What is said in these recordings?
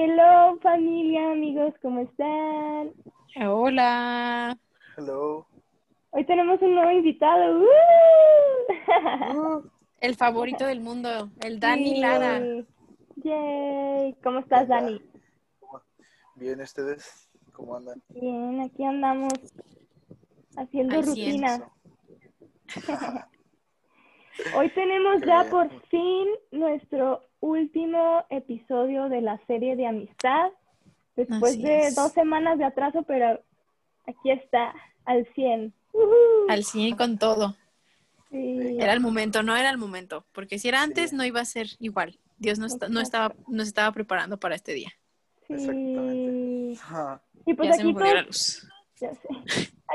Hello familia, amigos, ¿cómo están? Hola. Hello. Hoy tenemos un nuevo invitado. ¡Uh! El favorito del mundo, el Dani Sí. Lara. Yay. ¿Cómo estás, Dani? Bien, ¿ustedes cómo andan? Bien, aquí andamos haciendo Al rutina. Hoy tenemos ya por fin nuestro último episodio de la serie de amistad. Después Así de es. dos semanas de atraso, pero aquí está, al 100. ¡Uhú! Al 100 con todo. Sí. Era el momento, no era el momento. Porque si era antes, Sí. no iba a ser igual. Dios no, esta- no estaba, nos estaba preparando para este día. Sí. Exactamente. Y pues ya se aquí me jodió la todos, luz. ya sé.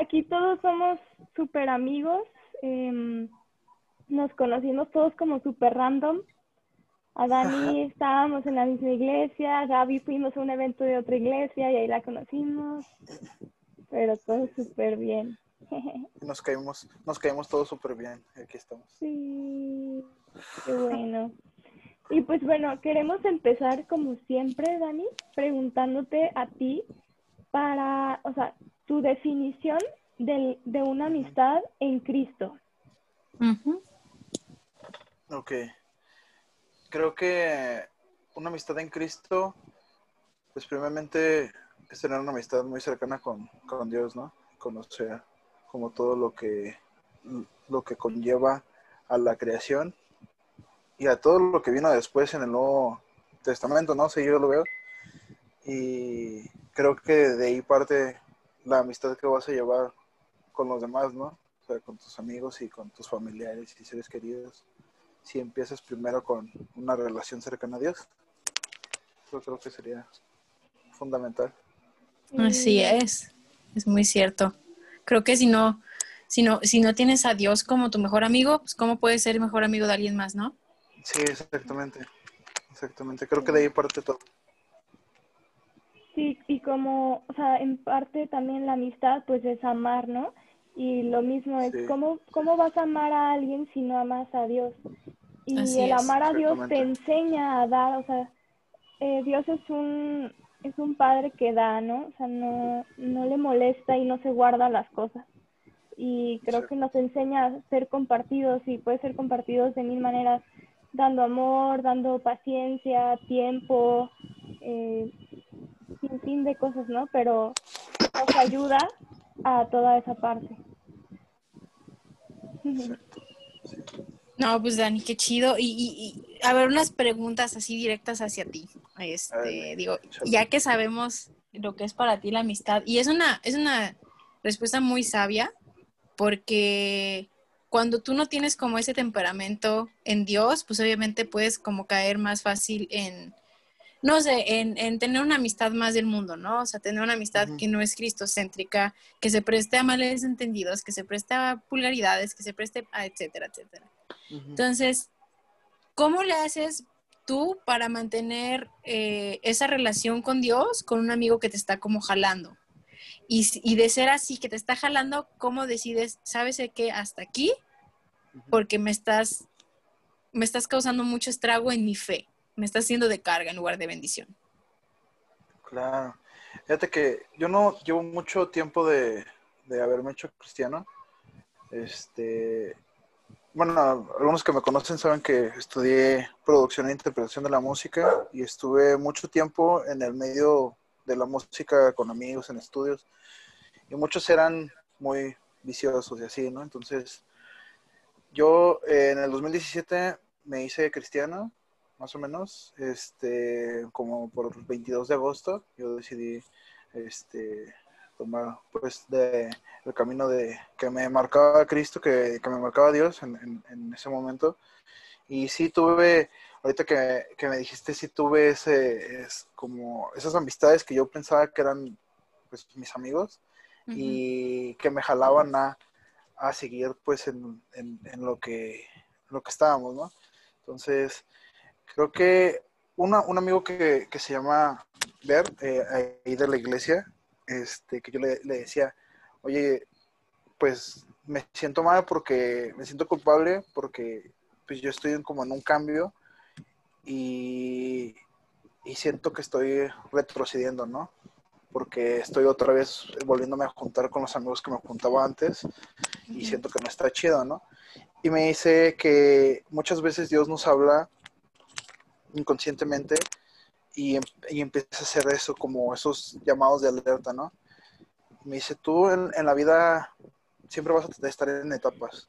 Aquí todos somos súper amigos. em, nos conocimos todos como súper random. A Dani estábamos en la misma iglesia, a Gaby fuimos a un evento de otra iglesia y ahí la conocimos. Pero todo súper bien. Nos caímos, nos caímos todos súper bien. Aquí estamos. Sí, qué bueno. Y pues bueno, queremos empezar como siempre, Dani, preguntándote a ti para, o sea, tu definición del- de una amistad en Cristo. Ujú. Ok. Creo que una amistad en Cristo, pues primeramente es tener una amistad muy cercana con, con Dios, ¿no? Conocer como todo lo que, lo que conlleva a la creación y a todo lo que vino después en el Nuevo Testamento, ¿no? Si yo lo veo. Y creo que de ahí parte la amistad que vas a llevar con los demás, ¿no? O sea, con tus amigos y con tus familiares y seres queridos. Si empiezas primero con una relación cercana a Dios, yo creo que sería fundamental. Así es. Es muy cierto. Creo que si no, si no, si no tienes a Dios como tu mejor amigo, pues cómo puedes ser mejor amigo de alguien más, ¿no? Sí, exactamente. Exactamente. Creo que de ahí parte todo. Sí, y como, o sea, en parte también la amistad pues es amar, ¿no? Y lo mismo es, Sí. ¿cómo, ¿cómo vas a amar a alguien si no amas a Dios? Y Así el es, amar a Dios te enseña a dar, o sea, eh, Dios es un, es un padre que da, ¿no? O sea, no, no le molesta y no se guarda las cosas. Y creo Sí. que nos enseña a ser compartidos y puede ser compartidos de mil maneras, dando amor, dando paciencia, tiempo, eh, sin fin de cosas, ¿no? Pero nos ayuda a toda esa parte. Exacto. No, pues Dani, qué chido. Y, y- y, a ver, unas preguntas así directas hacia ti. Este, ver, digo, ya que sabemos lo que es para ti la amistad, y es una, es una respuesta muy sabia, porque cuando tú no tienes como ese temperamento en Dios, pues obviamente puedes como caer más fácil en, no sé, en, en tener una amistad más del mundo, ¿no? O sea, tener una amistad que no es cristocéntrica, que se preste a males entendidos, que se preste a vulgaridades, que se preste a etcétera, etcétera. Entonces, ¿cómo le haces tú para mantener eh, esa relación con Dios con un amigo que te está como jalando? Y, y de ser así, que te está jalando, ¿cómo decides, sabes qué, hasta aquí? Porque me estás, me estás causando mucho estrago en mi fe. Me estás haciendo de carga en lugar de bendición. Claro. Fíjate que yo no llevo mucho tiempo de, de haberme hecho cristiano. Este, bueno, algunos que me conocen saben que estudié producción e interpretación de la música y estuve mucho tiempo en el medio de la música con amigos en estudios y muchos eran muy viciosos y así, ¿no? Entonces, yo eh, en el 2017 me hice cristiano más o menos, este, como por el 22 de agosto, yo decidí, este, tomar, pues, de, el camino de, que me marcaba Cristo, que, que me marcaba Dios en, en, en ese momento, y sí tuve, ahorita que, que me dijiste, sí tuve ese, es como, esas amistades que yo pensaba que eran, pues, mis amigos, y que me jalaban a, a seguir, pues, en, en, en lo que, lo que estábamos, ¿no? Entonces, creo que una, un amigo que, que se llama Ver, eh, ahí de la iglesia, este, que yo le, le, decía, oye, pues me siento mal porque me siento culpable porque pues yo estoy en, como en un cambio y, y siento que estoy retrocediendo, ¿no? Porque estoy otra vez volviéndome a juntar con los amigos que me juntaba antes y siento que no está chido, ¿no? Y me dice que muchas veces Dios nos habla inconscientemente y, y empieza a hacer eso, como esos llamados de alerta, ¿no? Me dice, tú en, en la vida siempre vas a estar en etapas,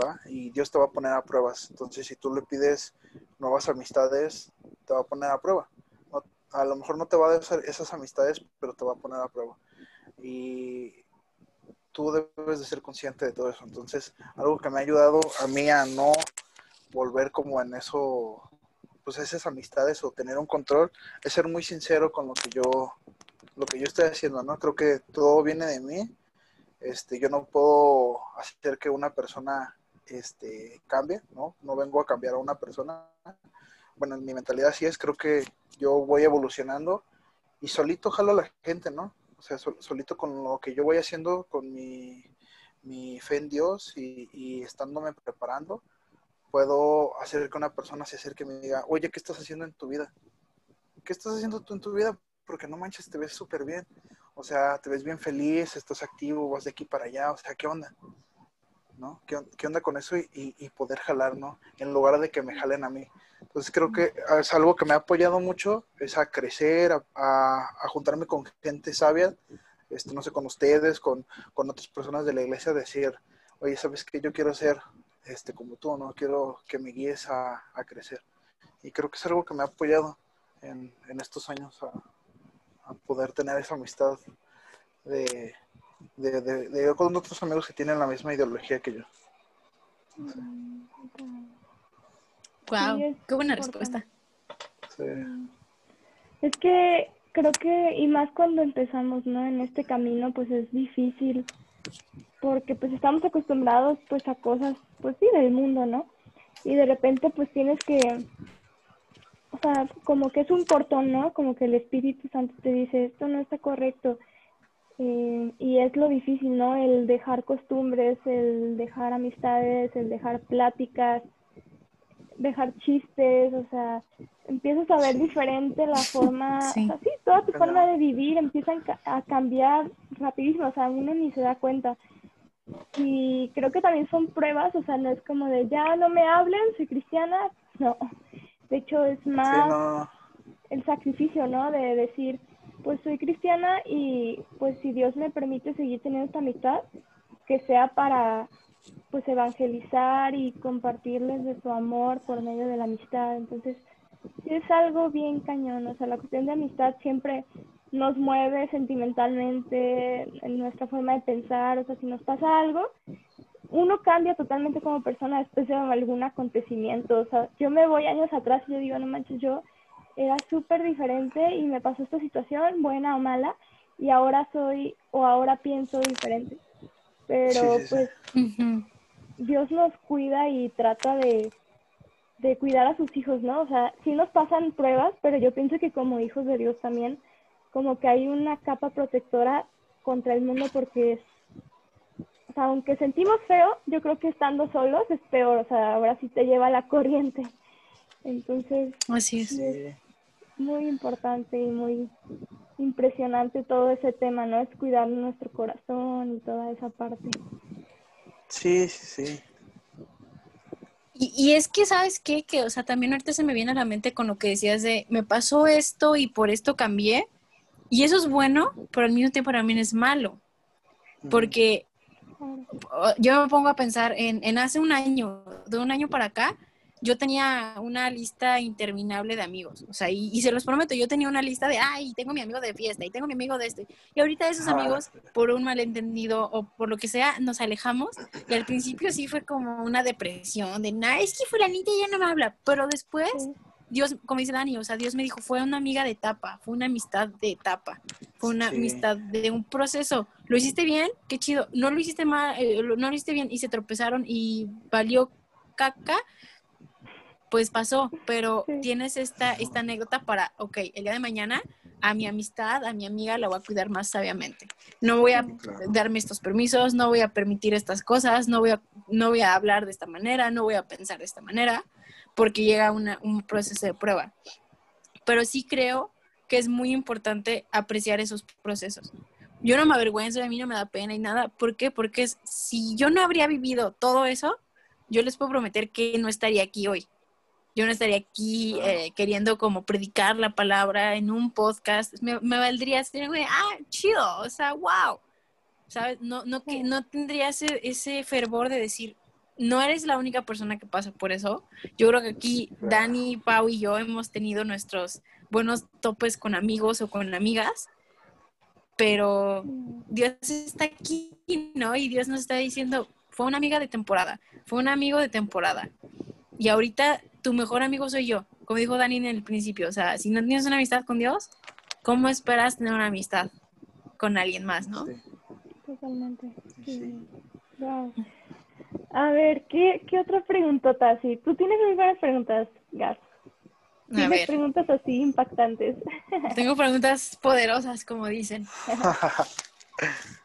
¿va? Y Dios te va a poner a pruebas. Entonces, si tú le pides nuevas amistades, te va a poner a prueba. a lo mejor no te va a dar esas amistades, pero te va a poner a prueba. Y tú debes de ser consciente de todo eso. Entonces, algo que me ha ayudado a mí a no volver como en eso, pues esas amistades o tener un control, es ser muy sincero con lo que yo, lo que yo estoy haciendo, ¿no? Creo que todo viene de mí este, yo no puedo hacer que una persona este, cambie, ¿no? No vengo a cambiar a una persona. Bueno, en mi mentalidad sí es, creo que yo voy evolucionando y solito jalo a la gente, ¿no? O sea, solito con lo que yo voy haciendo, con mi, mi fe en Dios y, y, estándome preparando, puedo hacer que una persona se acerque y me diga, oye, ¿qué estás haciendo en tu vida? ¿Qué estás haciendo tú en tu vida? Porque no manches, te ves súper bien. O sea, te ves bien feliz, estás activo, vas de aquí para allá, o sea, ¿qué onda? ¿No? ¿Qué, onda con eso? Y, poder jalar, ¿no? En lugar de que me jalen a mí. Entonces creo que es algo que me ha apoyado mucho, es a crecer, a, juntarme con gente sabia, este, no sé, con ustedes, con, otras personas de la iglesia, decir, oye, ¿sabes qué? Yo quiero ser este, como tú, ¿no? Quiero que me guíes a, crecer. Y creo que es algo que me ha apoyado en, en estos años a, a poder tener esa amistad de, de, de, con otros amigos que tienen la misma ideología que yo. Wow, qué buena respuesta. Es que creo que, y más cuando empezamos, ¿no? En este camino, pues es difícil, porque pues estamos acostumbrados pues a cosas, pues sí, del mundo, ¿no? Y de repente pues tienes que o sea, como que es un portón, ¿no? Como que el Espíritu Santo te dice, esto no está correcto. Eh, y es lo difícil, ¿no? El dejar costumbres, el dejar amistades, el dejar pláticas, dejar chistes, o sea, empiezas a ver diferente la forma, sí. o sea, sí, toda tu forma de vivir empieza a cambiar rapidísimo, o sea, uno ni se da cuenta. Y creo que también son pruebas, o sea, no es como de ya no me hablen, soy cristiana, no, de hecho, es más el sacrificio, ¿no? De decir, pues soy cristiana y pues si Dios me permite seguir teniendo esta amistad, que sea para pues evangelizar y compartirles de su amor por medio de la amistad. Entonces, es algo bien cañón, o sea, la cuestión de amistad siempre nos mueve sentimentalmente en nuestra forma de pensar, o sea, si nos pasa algo, uno cambia totalmente como persona después de algún acontecimiento. O sea, yo me voy años atrás y yo digo, no manches, yo era súper diferente y me pasó esta situación, buena o mala, y ahora soy o ahora pienso diferente. Pero pues Dios nos cuida y trata de, de cuidar a sus hijos, ¿no? O sea, sí nos pasan pruebas, pero yo pienso que como hijos de Dios también, como que hay una capa protectora contra el mundo porque es o sea, aunque sentimos feo, yo creo que estando solos es peor, o sea, ahora sí te lleva la corriente. Entonces, así es. muy importante y muy impresionante todo ese tema, ¿no? Es cuidar nuestro corazón y toda esa parte. Sí, sí, sí. Y, y, es que, ¿sabes qué? Que, o sea, también ahorita se me viene a la mente con lo que decías de, me pasó esto y por esto cambié. Y eso es bueno, pero al mismo tiempo también es malo. Porque yo me pongo a pensar en, en hace un año, de un año para acá, yo tenía una lista interminable de amigos, o sea, y, se los prometo, yo tenía una lista de, ay, tengo mi amigo de fiesta y tengo mi amigo de este. Y ahorita esos ah, amigos, por un malentendido o por lo que sea, nos alejamos. Y al principio sí fue como una depresión de, nah, es que fulanita ya no me habla. Pero después Dios, como dice Dani, o sea, Dios me dijo, fue una amiga de etapa, fue una amistad de etapa, fue una amistad de un proceso. ¿Lo hiciste bien? Qué chido. No lo hiciste mal, eh, no lo hiciste bien y se tropezaron y valió caca, pues pasó, pero tienes esta, esta anécdota para, ok, el día de mañana a mi amistad, a mi amiga la voy a cuidar más sabiamente. No voy a darme estos permisos, no voy a permitir estas cosas, no voy a, no voy a hablar de esta manera, no voy a pensar de esta manera porque llega un proceso de prueba. pero sí creo que es muy importante apreciar esos procesos. Yo no me avergüenzo, a mí no me da pena y nada. ¿Por qué? Porque si yo no habría vivido todo eso, yo les puedo prometer que no estaría aquí hoy. Yo no estaría aquí eh, queriendo como predicar la palabra en un podcast. Me, valdría ser, güey, ah, chido, o sea, wow. ¿Sabes? No, no, que, no tendría ese, ese fervor de decir, no eres la única persona que pasa por eso. Yo creo que aquí Dani, Pau y yo hemos tenido nuestros buenos topes con amigos o con amigas, pero Dios está aquí, ¿no? Y Dios nos está diciendo, fue una amiga de temporada, fue un amigo de temporada. Y ahorita tu mejor amigo soy yo, como dijo Dani en el principio. O sea, si no tienes una amistad con Dios, ¿cómo esperas tener una amistad con alguien más, no? Totalmente. A ver, ¿qué, qué otra preguntota así? Tú tienes muy buenas preguntas, Gas. Tienes preguntas así impactantes. Tengo preguntas poderosas, como dicen.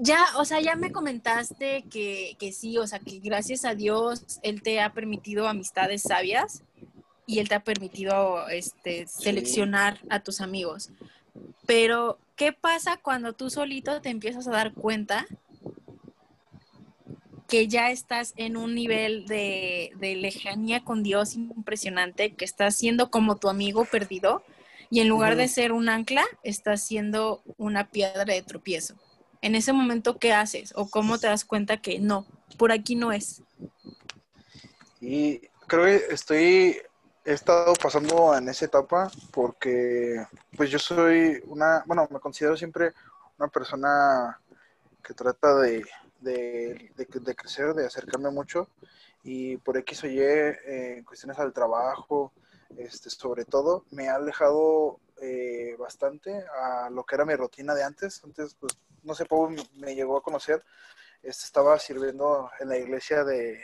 ya, o sea, ya me comentaste que, que, sí, o sea, que gracias a Dios Él te ha permitido amistades sabias y Él te ha permitido este, seleccionar a tus amigos. Pero, ¿qué pasa cuando tú solito te empiezas a dar cuenta que ya estás en un nivel de, lejanía con Dios impresionante, que estás siendo como tu amigo perdido y en lugar de ser un ancla, estás siendo una piedra de tropiezo. En ese momento, ¿qué haces? ¿O cómo te das cuenta que no, por aquí no es? Y creo que estoy, he estado pasando en esa etapa porque pues yo soy una, bueno, me considero siempre una persona que trata de de, crecer, de acercarme mucho y por X o Y, eh, cuestiones al trabajo, este, sobre todo, me ha alejado eh, bastante a lo que era mi rutina de antes. Antes, pues, no sé cómo me llegó a conocer. Este, estaba sirviendo en la iglesia de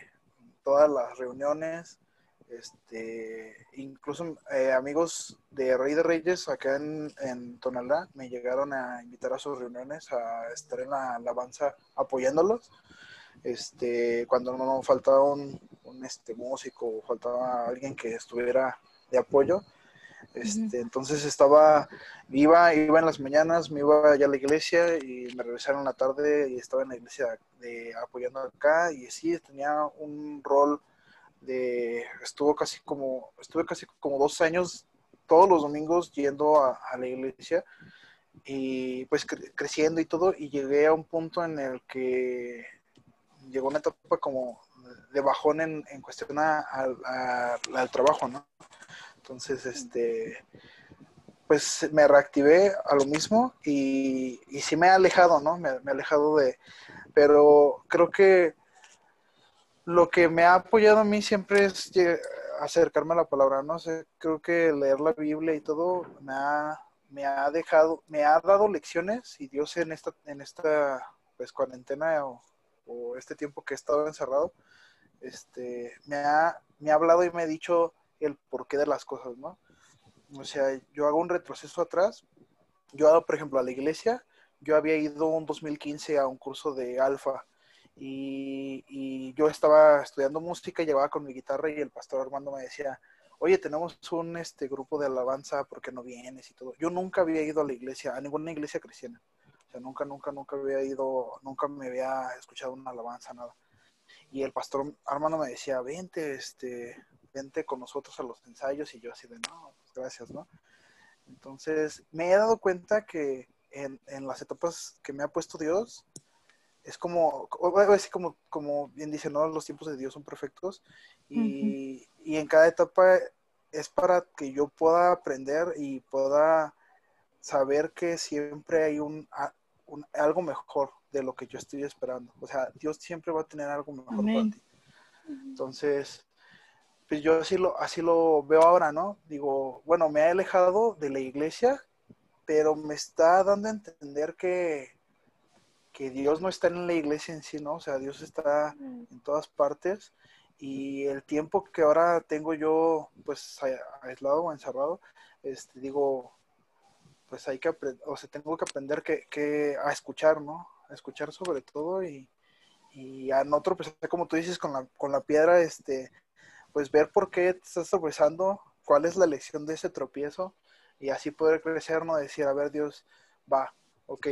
todas las reuniones, este, incluso eh, amigos de Rey de Reyes acá en, en, Tonalá me llegaron a invitar a sus reuniones a estar en la alabanza apoyándolos. Este, cuando no faltaba un, este, músico faltaba alguien que estuviera de apoyo. Este, Entonces estaba, iba, iba en las mañanas, me iba allá a la iglesia y me regresaron en la tarde y estaba en la iglesia de, apoyando acá y sí, tenía un rol de, estuvo casi como, estuve casi como dos años todos los domingos yendo a, la iglesia y pues creciendo y todo y llegué a un punto en el que llegó una etapa como de bajón en, en cuestión al trabajo, ¿no? Entonces, este, pues me reactivé a lo mismo y, y sí me he alejado, ¿no? Me, me he alejado de, pero creo que lo que me ha apoyado a mí siempre es acercarme a la palabra, no sé, creo que leer la Biblia y todo me ha, me ha dejado, me ha dado lecciones y Dios en esta, en esta pues cuarentena o, este tiempo que he estado encerrado, este, me ha, me ha hablado y me ha dicho el porqué de las cosas, ¿no? O sea, yo hago un retroceso atrás, yo, por ejemplo, a la iglesia, yo había ido en 2015 a un curso de alfa, y, yo estaba estudiando música, llevaba con mi guitarra y el pastor Armando me decía, oye, tenemos un este, grupo de alabanza, ¿por qué no vienes? Y todo. Yo nunca había ido a la iglesia, a ninguna iglesia cristiana. O sea, nunca, nunca, nunca había ido, nunca me había escuchado una alabanza, nada. Y el pastor Armando me decía, vente, este, vente con nosotros a los ensayos. Y yo así de, no, pues gracias, ¿no? Entonces, me he dado cuenta que en, en las etapas que me ha puesto Dios, es como, así como, como bien dice, ¿no? Los tiempos de Dios son perfectos y, en cada etapa es para que yo pueda aprender y pueda saber que siempre hay un, algo mejor de lo que yo estoy esperando. O sea, Dios siempre va a tener algo mejor para ti. Entonces, pues yo así lo, así lo veo ahora, ¿no? Digo, bueno, me he alejado de la iglesia, pero me está dando a entender que, que Dios no está en la iglesia en sí, ¿no? O sea, Dios está en todas partes y el tiempo que ahora tengo yo, pues, aislado o encerrado, este, digo, pues hay que aprender, o sea, tengo que aprender que, a escuchar, ¿no? A escuchar sobre todo y, y a otro, pues, como tú dices, con la, con la piedra, este, pues ver por qué te estás tropezando, cuál es la lección de ese tropiezo y así poder crecer, no decir, a ver Dios, va, ok,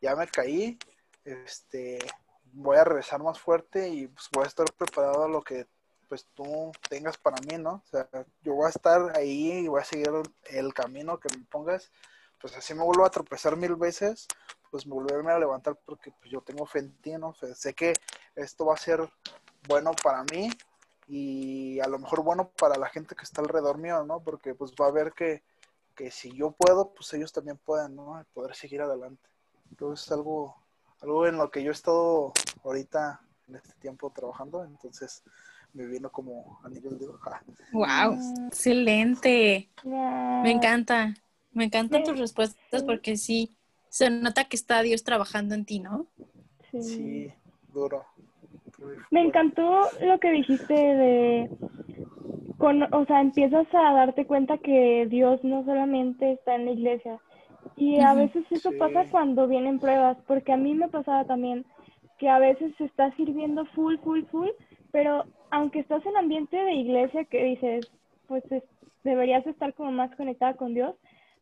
ya me caí, este, voy a regresar más fuerte y pues voy a estar preparado a lo que pues tú tengas para mí, ¿no? O sea, yo voy a estar ahí y voy a seguir el camino que me pongas, pues así me vuelvo a tropezar mil veces, pues volverme a levantar porque pues, yo tengo fe en ti, ¿no? Sé que esto va a ser bueno para mí y a lo mejor bueno para la gente que está alrededor mío, ¿no? Porque pues va a ver que, que si yo puedo, pues ellos también pueden, ¿no? Poder seguir adelante. Entonces es algo, algo en lo que yo he estado ahorita en este tiempo trabajando, entonces me vino como a nivel de... ¡Wow! Excelente. Me encanta. Me encantan tus respuestas porque sí, se nota que está Dios trabajando en ti, ¿no? Sí, duro. Me encantó lo que dijiste de, con, o sea, empiezas a darte cuenta que Dios no solamente está en la iglesia. Y a veces eso pasa cuando vienen pruebas, porque a mí me pasaba también que a veces se está sirviendo full, full, full, pero aunque estás en ambiente de iglesia que dices, pues deberías estar como más conectada con Dios,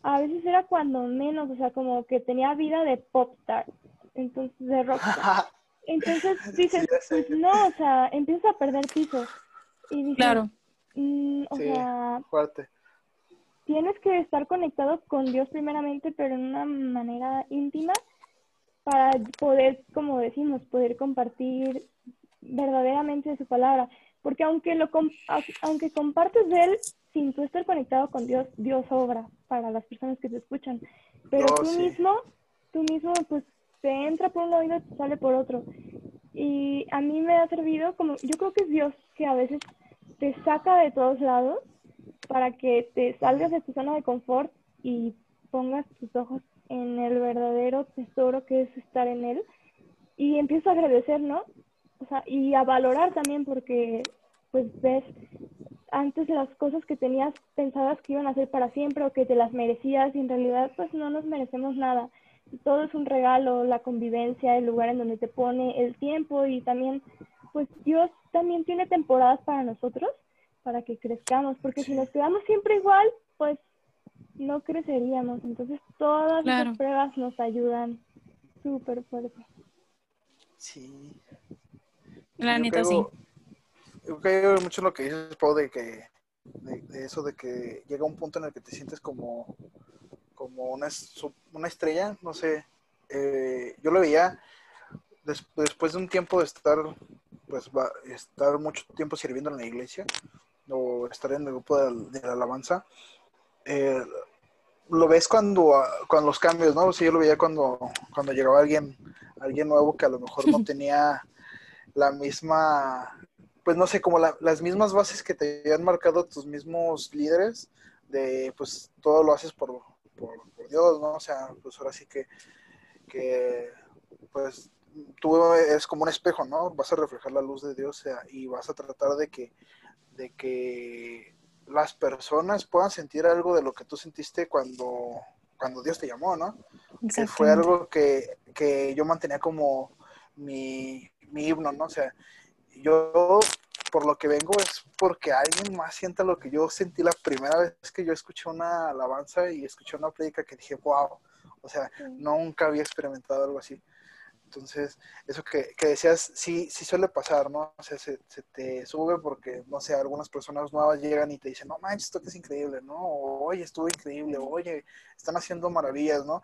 a veces era cuando menos, o sea, como que tenía vida de popstar, entonces de rockstar. Entonces dices, pues no, o sea, empiezas a perder piso. Y dices, claro. Mm, o sea, fuerte. Tienes que estar conectado con Dios primeramente, pero en una manera íntima para poder, como decimos, poder compartir verdaderamente su palabra. Porque aunque, lo, aunque compartes de Él sin tú estar conectado con Dios, Dios obra para las personas que te escuchan. Pero tú mismo, tú mismo, pues te entra por un oído y te sale por otro. Y a mí me ha servido como, yo creo que es Dios que a veces te saca de todos lados para que te salgas de tu zona de confort y pongas tus ojos en el verdadero tesoro que es estar en Él y empiezas a agradecer, ¿no? O sea, y a valorar también porque pues ves antes las cosas que tenías pensadas que iban a ser para siempre o que te las merecías y en realidad pues no nos merecemos nada. Todo es un regalo, la convivencia, el lugar en donde te pone, el tiempo y también pues Dios también tiene temporadas para nosotros para que crezcamos, porque si nos quedamos siempre igual, pues no creceríamos. Entonces todas las pruebas nos ayudan súper fuerte. Sí. La neta sí yo creo mucho en lo que dices, Pau, de que de, eso de que llega un punto en el que te sientes como, como una, una estrella, no sé. Eh, yo lo veía después de un tiempo de estar, pues, va, estar mucho tiempo sirviendo en la iglesia o estar en el grupo de, la alabanza. Eh, lo ves cuando, cuando los cambios, ¿no? O yo lo veía cuando, cuando llegaba alguien, alguien nuevo que a lo mejor no tenía la misma pues no sé, como las mismas bases que te habían marcado tus mismos líderes, de pues todo lo haces por, por, Dios, ¿no? O sea, pues ahora sí que, que pues tú es como un espejo, ¿no? Vas a reflejar la luz de Dios y vas a tratar de que, de que las personas puedan sentir algo de lo que tú sentiste cuando, cuando Dios te llamó, ¿no? Que fue algo que, que yo mantenía como mi, mi himno, ¿no? O sea, yo por lo que vengo es porque alguien más sienta lo que yo sentí la primera vez que yo escuché una alabanza y escuché una prédica que dije, wow, o sea, nunca había experimentado algo así. Entonces, eso que, que, decías, sí, sí suele pasar, ¿no? O sea, se, se, te sube porque, no sé, algunas personas nuevas llegan y te dicen, no manches, esto que es increíble, ¿no? oye, estuvo increíble, oye, están haciendo maravillas, ¿no?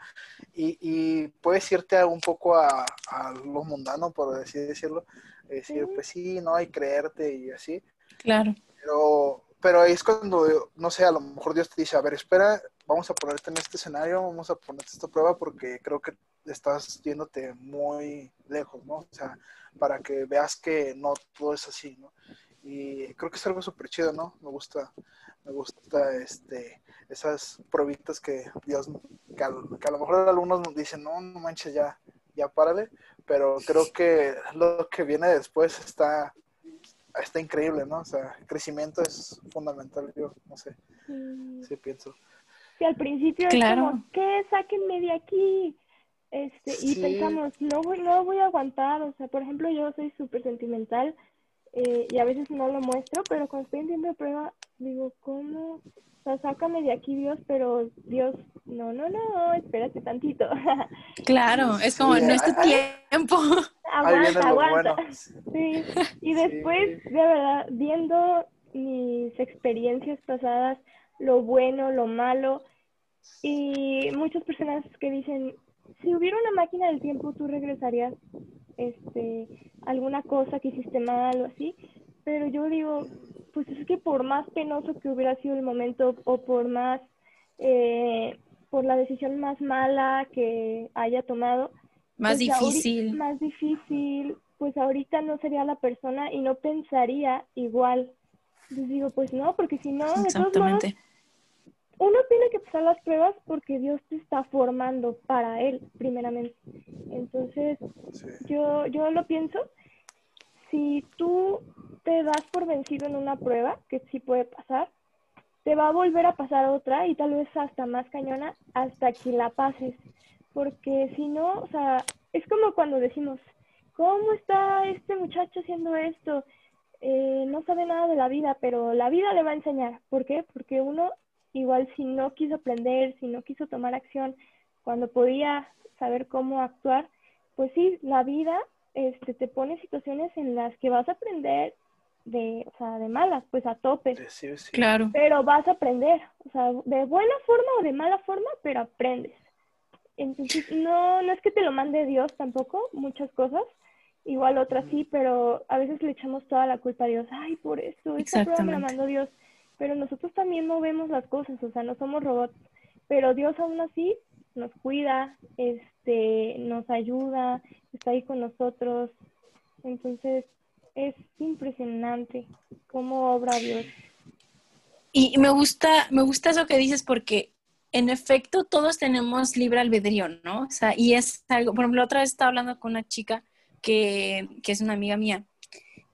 Y, y puedes irte un poco a, a lo mundano, por así decirlo, decir, pues sí, no, hay creerte y así. Claro. Pero, pero ahí es cuando, no sé, a lo mejor Dios te dice, a ver, espera, vamos a ponerte en este escenario, vamos a ponerte esta prueba porque creo que estás yéndote muy lejos, ¿no? O sea, para que veas que no todo es así, ¿no? Y creo que es algo súper chido, ¿no? Me gusta, me gusta este, esas pruebitas que Dios, que a, que a lo mejor algunos nos dicen, no, no manches, ya, ya párale, pero creo que lo que viene después está, está increíble, ¿no? O sea, el crecimiento es fundamental, yo no sé, sí, pienso. Sí, al principio es como, ¿qué? Sáquenme de aquí. Este, y pensamos, no voy, no voy a aguantar, o sea, por ejemplo, yo soy súper sentimental, eh, y a veces no lo muestro, pero cuando estoy en tiempo de prueba, digo, ¿cómo? O sea, sácame de aquí, Dios, pero Dios, no, no, no, espérate tantito. Claro, es como, no es tu tiempo. aguanta, aguanta. Sí, y después, de verdad, viendo mis experiencias pasadas, lo bueno, lo malo, y muchas personas que dicen, si hubiera una máquina del tiempo, tú regresarías este, alguna cosa que hiciste mal o así, pero yo digo, pues es que por más penoso que hubiera sido el momento o por más, eh, por la decisión más mala que haya tomado, más pues difícil. más difícil, pues ahorita no sería la persona y no pensaría igual. Entonces digo, pues no, porque si no, de todos modos, uno tiene que pasar las pruebas porque Dios te está formando para Él, primeramente. Entonces, yo, yo lo pienso, si tú te das por vencido en una prueba, que sí puede pasar, te va a volver a pasar otra y tal vez hasta más cañona hasta que la pases. Porque si no, o sea, es como cuando decimos, ¿cómo está este muchacho haciendo esto? Eh, no sabe nada de la vida, pero la vida le va a enseñar. ¿Por qué? Porque uno igual si no quiso aprender, si no quiso tomar acción cuando podía saber cómo actuar, pues sí, la vida este, te pone situaciones en las que vas a aprender de, o sea, de malas, pues a tope. Claro. Pero vas a aprender, o sea, de buena forma o de mala forma, pero aprendes. Entonces, no, no es que te lo mande Dios tampoco, muchas cosas, igual otras sí, pero a veces le echamos toda la culpa a Dios. Ay, por esto, esta prueba me la mandó Dios pero nosotros también movemos las cosas, o sea, no somos robots, pero Dios aún así nos cuida, este, nos ayuda, está ahí con nosotros, entonces es impresionante cómo obra Dios. Y me gusta, me gusta eso que dices porque en efecto todos tenemos libre albedrío, ¿no? O sea, y es algo, por ejemplo, otra vez estaba hablando con una chica que, que es una amiga mía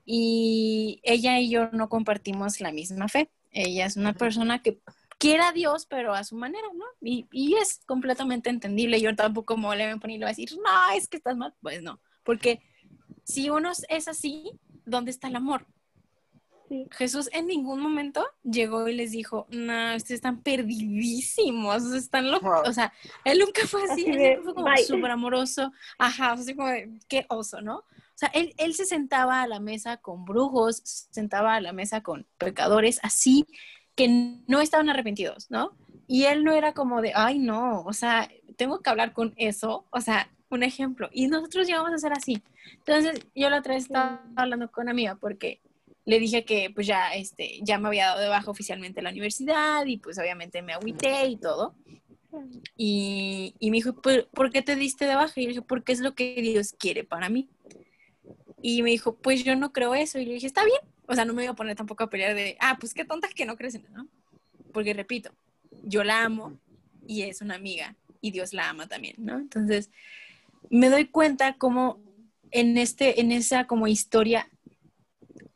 y ella y yo no compartimos la misma fe. Ella es una persona que quiere a Dios, pero a su manera, ¿no? Y, y es completamente entendible. Yo tampoco le voy a poner y le voy a decir, no, es que estás mal. Pues no, porque si uno es así, ¿dónde está el amor? Sí. Jesús en ningún momento llegó y les dijo, no, ustedes están perdidísimos, están locos. O sea, él nunca fue así, él fue como súper amoroso. Ajá, así como, qué oso, ¿no? O sea, él, se sentaba a la mesa con brujos, se sentaba a la mesa con pecadores, así que no estaban arrepentidos, ¿no? Y él no era como de, ay, no, o sea, tengo que hablar con eso, o sea, un ejemplo. Y nosotros llegamos a ser así. Entonces, yo la otra vez estaba hablando con una amiga porque le dije que pues ya, este, ya me había dado de baja oficialmente la universidad y pues obviamente me agüité y todo. Y, y me dijo, ¿por qué te diste de baja? Y yo dije, porque es lo que Dios quiere para mí. Y me dijo, pues yo no creo eso. Y le dije, está bien. O sea, no me voy a poner tampoco a pelear de, ah, pues qué tonta que no crees en ¿no? Porque repito, yo la amo y es una amiga y Dios la ama también, ¿no? Entonces, me doy cuenta como en, este, en esa como historia,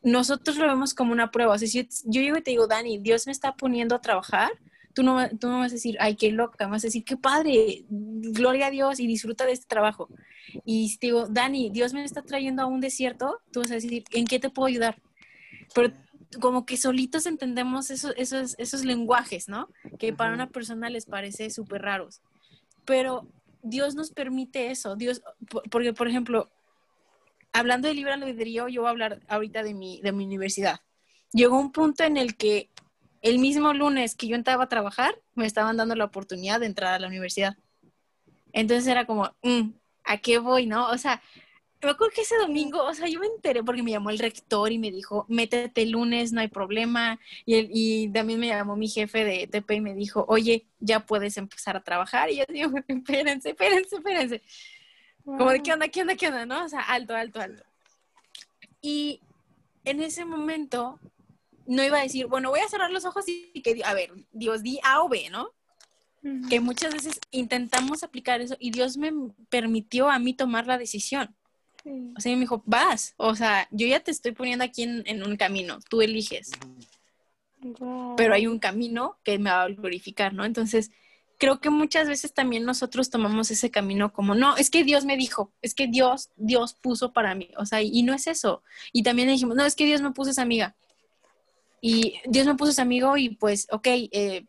nosotros lo vemos como una prueba. O sea, si yo llego y te digo, Dani, Dios me está poniendo a trabajar, tú no, tú no vas a decir, ay, qué loca, vas a decir, qué padre, gloria a Dios y disfruta de este trabajo. Y si te digo, Dani, Dios me está trayendo a un desierto, tú vas a decir, ¿en qué te puedo ayudar? Pero como que solitos entendemos esos, esos, esos lenguajes, ¿no? Que para una persona les parece súper raros. Pero Dios nos permite eso, Dios, porque por ejemplo, hablando de libre albedrío, yo voy a hablar ahorita de mi, de mi universidad. Llegó un punto en el que el mismo lunes que yo entraba a trabajar, me estaban dando la oportunidad de entrar a la universidad. Entonces era como, mm, ¿a qué voy, no? O sea, me acuerdo que ese domingo, o sea, yo me enteré porque me llamó el rector y me dijo, métete el lunes, no hay problema. Y, y también me llamó mi jefe de TP y me dijo, oye, ya puedes empezar a trabajar. Y yo digo, espérense, espérense, espérense. Como de, ¿qué onda, qué onda, qué onda? ¿No? O sea, alto, alto, alto. Y en ese momento no iba a decir, bueno, voy a cerrar los ojos y que, a ver, Dios di A o B, ¿no? Que muchas veces intentamos aplicar eso y Dios me permitió a mí tomar la decisión. O sea, me dijo, vas, o sea, yo ya te estoy poniendo aquí en, un camino, tú eliges. Pero hay un camino que me va a glorificar, ¿no? Entonces, creo que muchas veces también nosotros tomamos ese camino como, no, es que Dios me dijo, es que Dios, Dios puso para mí, o sea, y no es eso. Y también dijimos, no, es que Dios me puso esa amiga. Y Dios me puso ese amigo y pues, ok, eh,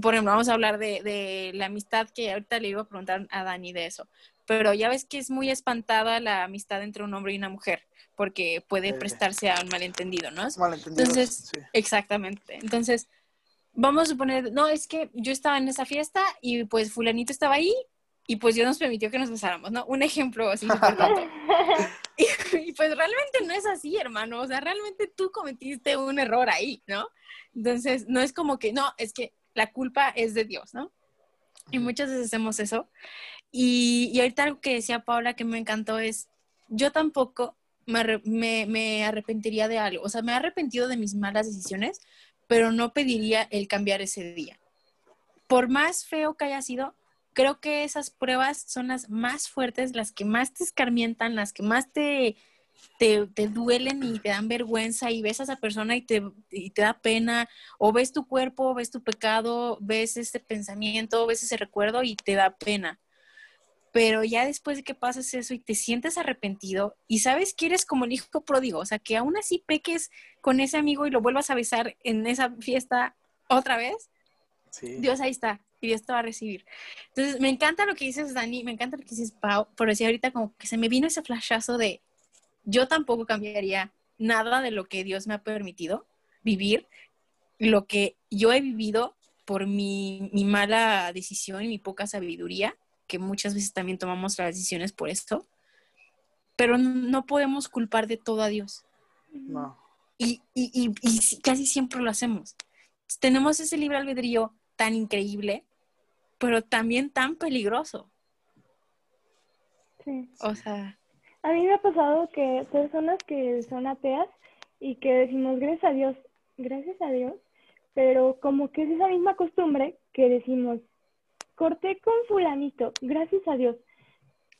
por ejemplo, vamos a hablar de, de, la amistad que ahorita le iba a preguntar a Dani de eso, pero ya ves que es muy espantada la amistad entre un hombre y una mujer, porque puede prestarse a un malentendido, ¿no? Malentendido. Entonces, exactamente. Entonces, vamos a suponer, no, es que yo estaba en esa fiesta y pues fulanito estaba ahí y pues Dios nos permitió que nos besáramos, ¿no? Un ejemplo así y, y, pues realmente no es así, hermano, o sea, realmente tú cometiste un error ahí, ¿no? Entonces, no es como que, no, es que la culpa es de Dios, ¿no? Y muchas veces hacemos eso. Y, y ahorita algo que decía Paula que me encantó es, yo tampoco me, me, me arrepentiría de algo, o sea, me he arrepentido de mis malas decisiones, pero no pediría el cambiar ese día. Por más feo que haya sido, creo que esas pruebas son las más fuertes, las que más te escarmientan, las que más te, te, duelen y te dan vergüenza y ves a esa persona y te, y te da pena, o ves tu cuerpo, ves tu pecado, ves ese pensamiento, ves ese recuerdo y te da pena. Pero ya después de que pasas eso y te sientes arrepentido y sabes que eres como el hijo pródigo, o sea, que aún así peques con ese amigo y lo vuelvas a besar en esa fiesta otra vez, Dios ahí está y Dios te va a recibir. Entonces, me encanta lo que dices, Dani, me encanta lo que dices, Pau, por decir ahorita como que se me vino ese flashazo de yo tampoco cambiaría nada de lo que Dios me ha permitido vivir, lo que yo he vivido por mi, mi mala decisión y mi poca sabiduría que muchas veces también tomamos las decisiones por esto, pero no podemos culpar de todo a Dios. No. Y, y, y, casi siempre lo hacemos. Tenemos ese libre albedrío tan increíble, pero también tan peligroso. Sí. O sea. A mí me ha pasado que personas que son ateas y que decimos gracias a Dios, gracias a Dios, pero como que es esa misma costumbre que decimos corté con fulanito, gracias a Dios.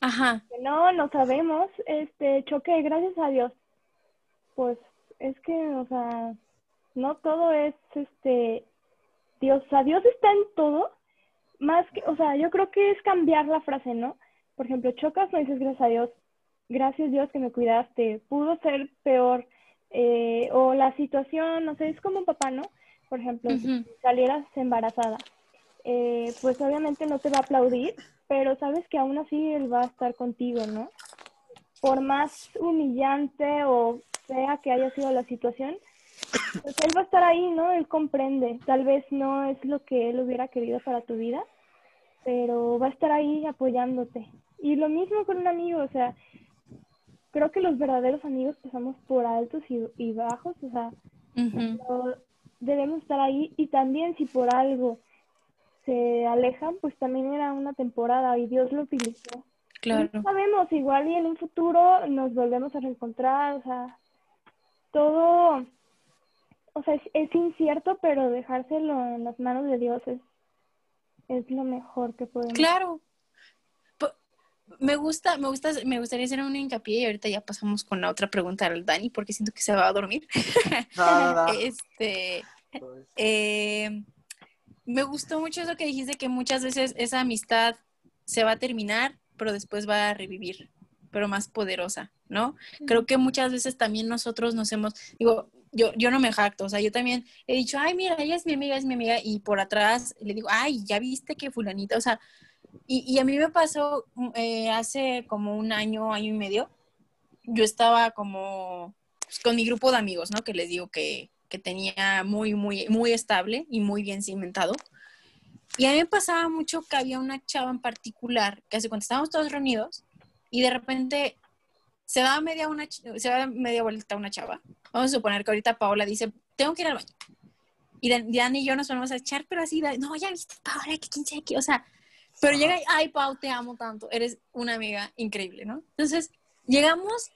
Ajá. No, no sabemos, este, choqué, gracias a Dios. Pues es que, o sea, no todo es, este, Dios, o sea, Dios está en todo, más que, o sea, yo creo que es cambiar la frase, ¿no? Por ejemplo, chocas, no dices gracias a Dios, gracias Dios que me cuidaste, pudo ser peor, eh, o la situación, no sé, es como un papá, ¿no? Por ejemplo, si salieras embarazada, eh, pues obviamente no te va a aplaudir, pero sabes que aún así él va a estar contigo, ¿no? Por más humillante o fea que haya sido la situación, pues él va a estar ahí, ¿no? Él comprende. Tal vez no es lo que él hubiera querido para tu vida, pero va a estar ahí apoyándote. Y lo mismo con un amigo, o sea, creo que los verdaderos amigos pasamos por altos y, bajos, o sea, debemos estar ahí y también si por algo se alejan, pues también era una temporada y Dios lo utilizó. Claro. No sabemos, igual y en un futuro nos volvemos a reencontrar, o sea, todo, o sea, es, incierto, pero dejárselo en las manos de Dios es, es lo mejor que podemos. Claro. Me gusta, me gusta, me gustaría hacer un hincapié y ahorita ya pasamos con la otra pregunta al Dani porque siento que se va a dormir. este, eh, me gustó mucho eso que dijiste, que muchas veces esa amistad se va a terminar, pero después va a revivir, pero más poderosa, ¿no? Creo que muchas veces también nosotros nos hemos, digo, yo, yo no me jacto, o sea, yo también he dicho, ay, mira, ella es mi amiga, es mi amiga, y por atrás le digo, ay, ya viste que fulanita, o sea, y, a mí me pasó eh, hace como un año, año y medio, yo estaba como pues, con mi grupo de amigos, ¿no? Que les digo que, que tenía muy, muy, muy estable y muy bien cimentado. Y a mí me pasaba mucho que había una chava en particular, que hace cuando estábamos todos reunidos, y de repente se daba media, una, se daba media vuelta una chava. Vamos a suponer que ahorita Paola dice, tengo que ir al baño. Y Diana y yo nos vamos a echar, pero así, no, ya viste, Paola, que quién sabe qué, o sea, pero llega y, ay, Pau, te amo tanto, eres una amiga increíble, ¿no? Entonces, llegamos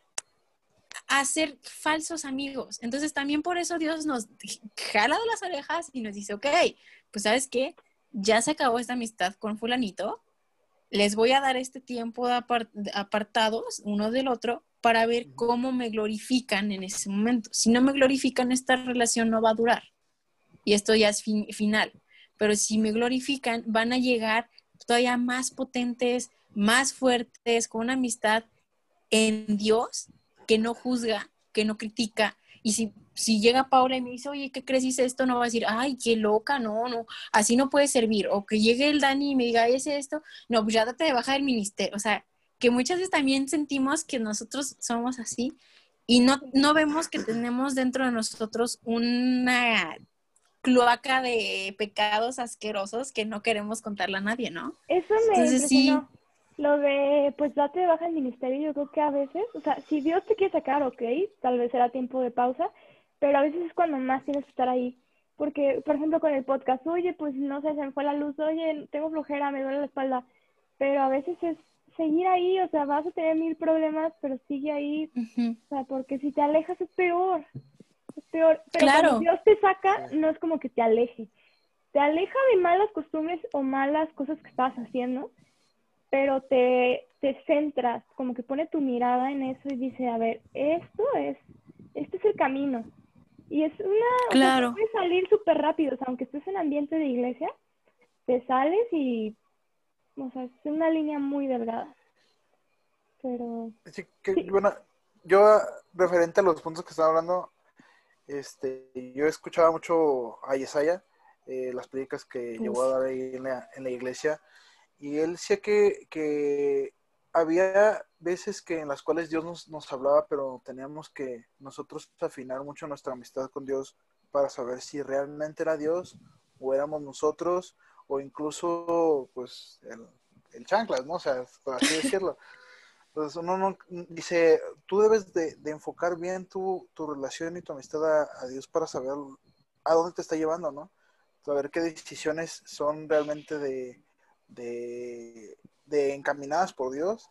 a ser falsos amigos. Entonces también por eso Dios nos jala de las orejas y nos dice, ok, pues sabes qué, ya se acabó esta amistad con fulanito, les voy a dar este tiempo de apartados uno del otro para ver cómo me glorifican en ese momento. Si no me glorifican, esta relación no va a durar. Y esto ya es final. pero si me glorifican, van a llegar todavía más potentes, más fuertes, con una amistad en Dios que no juzga, que no critica. Y si, si llega Paula y me dice, oye, ¿qué crees hice esto? No va a decir, ay, qué loca, no, no, así no puede servir. O que llegue el Dani y me diga, ¿es esto? No, pues ya date de baja del ministerio. O sea, que muchas veces también sentimos que nosotros somos así y no, no vemos que tenemos dentro de nosotros una cloaca de pecados asquerosos que no queremos contarle a nadie, ¿no? Eso me Entonces, sí. Lo de, pues date de baja el ministerio, yo creo que a veces, o sea, si Dios te quiere sacar, ok, tal vez será tiempo de pausa, pero a veces es cuando más tienes que estar ahí. Porque, por ejemplo, con el podcast, oye, pues no sé, se me fue la luz, oye, tengo flojera, me duele la espalda, pero a veces es seguir ahí, o sea, vas a tener mil problemas, pero sigue ahí, o sea, porque si te alejas es peor, es peor. Pero claro. cuando Dios te saca, no es como que te aleje, te aleja de malas costumbres o malas cosas que estabas haciendo, pero te, te centras, como que pone tu mirada en eso y dice, a ver, esto es, este es el camino. Y es una, claro. puedes salir súper rápido, o sea, aunque estés en ambiente de iglesia, te sales y o sea, es una línea muy delgada. Pero... Sí, que, Bueno, yo referente a los puntos que estaba hablando, este, yo escuchaba mucho a Yesaya, eh, las predicas que llegó a dar ahí en la, en la iglesia, y él decía que, que, había veces que en las cuales Dios nos, nos hablaba, pero teníamos que nosotros afinar mucho nuestra amistad con Dios para saber si realmente era Dios o éramos nosotros o incluso pues el, el chanclas, ¿no? O sea, por así decirlo. Entonces uno no, dice, tú debes de, enfocar bien tu, tu, relación y tu amistad a, Dios para saber a dónde te está llevando, ¿no? Saber qué decisiones son realmente de, de, de encaminadas por Dios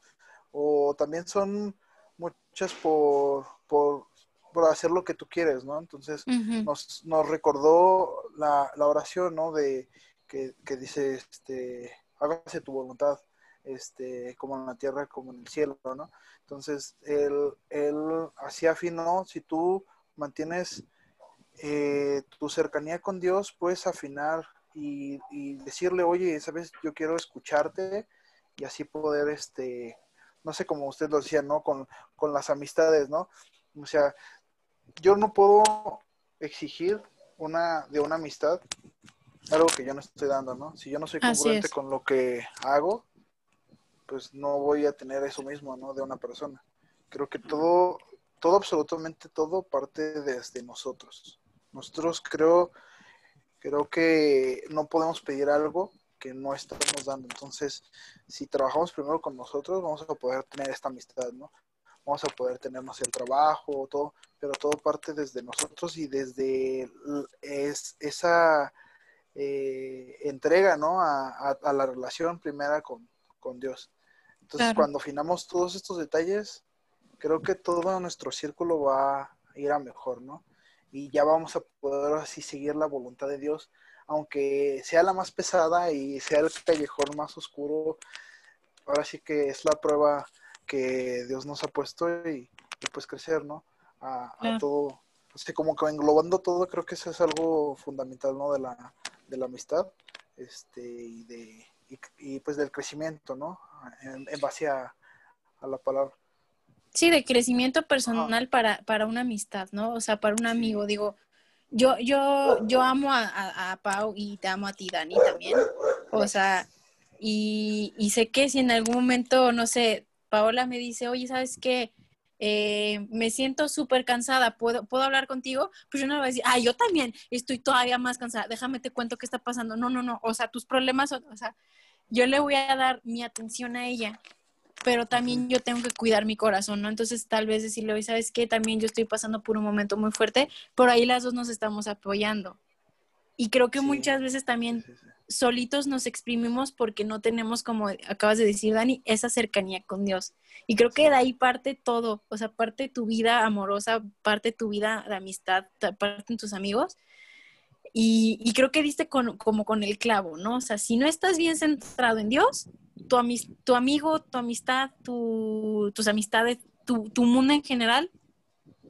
o también son muchas por, por, por, hacer lo que tú quieres, ¿no? Entonces nos, nos recordó la, la oración, ¿no? De que, dice, este, hágase tu voluntad, este, como en la tierra, como en el cielo, ¿no? Entonces, él, él así afinó, si tú mantienes eh, tu cercanía con Dios, puedes afinar y, decirle, oye, sabes, yo quiero escucharte y así poder, este, no sé, como usted lo decía, ¿no? Con, con las amistades, ¿no? O sea, yo no puedo exigir una, de una amistad algo que yo no estoy dando, ¿no? Si yo no soy congruente con lo que hago, pues no voy a tener eso mismo, ¿no? De una persona. Creo que todo, todo, absolutamente todo parte desde nosotros. Nosotros creo, creo que no podemos pedir algo que no estamos dando. Entonces, si trabajamos primero con nosotros, vamos a poder tener esta amistad, ¿no? Vamos a poder tenernos el trabajo, todo, pero todo parte desde nosotros y desde es, esa eh, entrega, ¿no? A, la relación primera con, Dios. Entonces, cuando afinamos todos estos detalles, creo que todo nuestro círculo va a ir a mejor, ¿no? Y ya vamos a poder así seguir la voluntad de Dios, aunque sea la más pesada y sea el callejón más oscuro. Ahora sí que es la prueba que Dios nos ha puesto y, pues crecer, ¿no? A, todo, así como que englobando todo, creo que eso es algo fundamental, ¿no? De la, de la amistad este, y, de, y, pues del crecimiento, ¿no? En, base a, la palabra. Sí, de crecimiento personal para, para una amistad, ¿no? O sea, para un amigo, digo, yo, yo, yo amo a, a, Pau y te amo a ti, Dani, también. O sea, y, y sé que si en algún momento, no sé, Paola me dice, oye, ¿sabes qué? Eh, me siento súper cansada, ¿Puedo, ¿puedo hablar contigo? Pues yo no le voy a decir, ah, yo también estoy todavía más cansada, déjame te cuento qué está pasando. No, no, no, o sea, tus problemas, o sea, yo le voy a dar mi atención a ella, pero también yo tengo que cuidar mi corazón, ¿no? Entonces tal vez decirle, hoy, ¿sabes qué? También yo estoy pasando por un momento muy fuerte, por ahí las dos nos estamos apoyando. Y creo que muchas veces también solitos nos exprimimos porque no tenemos, como acabas de decir, Dani, esa cercanía con Dios. Y creo que de ahí parte todo, o sea, parte tu vida amorosa, parte tu vida de amistad, parte en tus amigos. Y, creo que diste con, como con el clavo, ¿no? O sea, si no estás bien centrado en Dios, tu, tu amigo, tu amistad, tu, tus amistades, tu, tu mundo en general,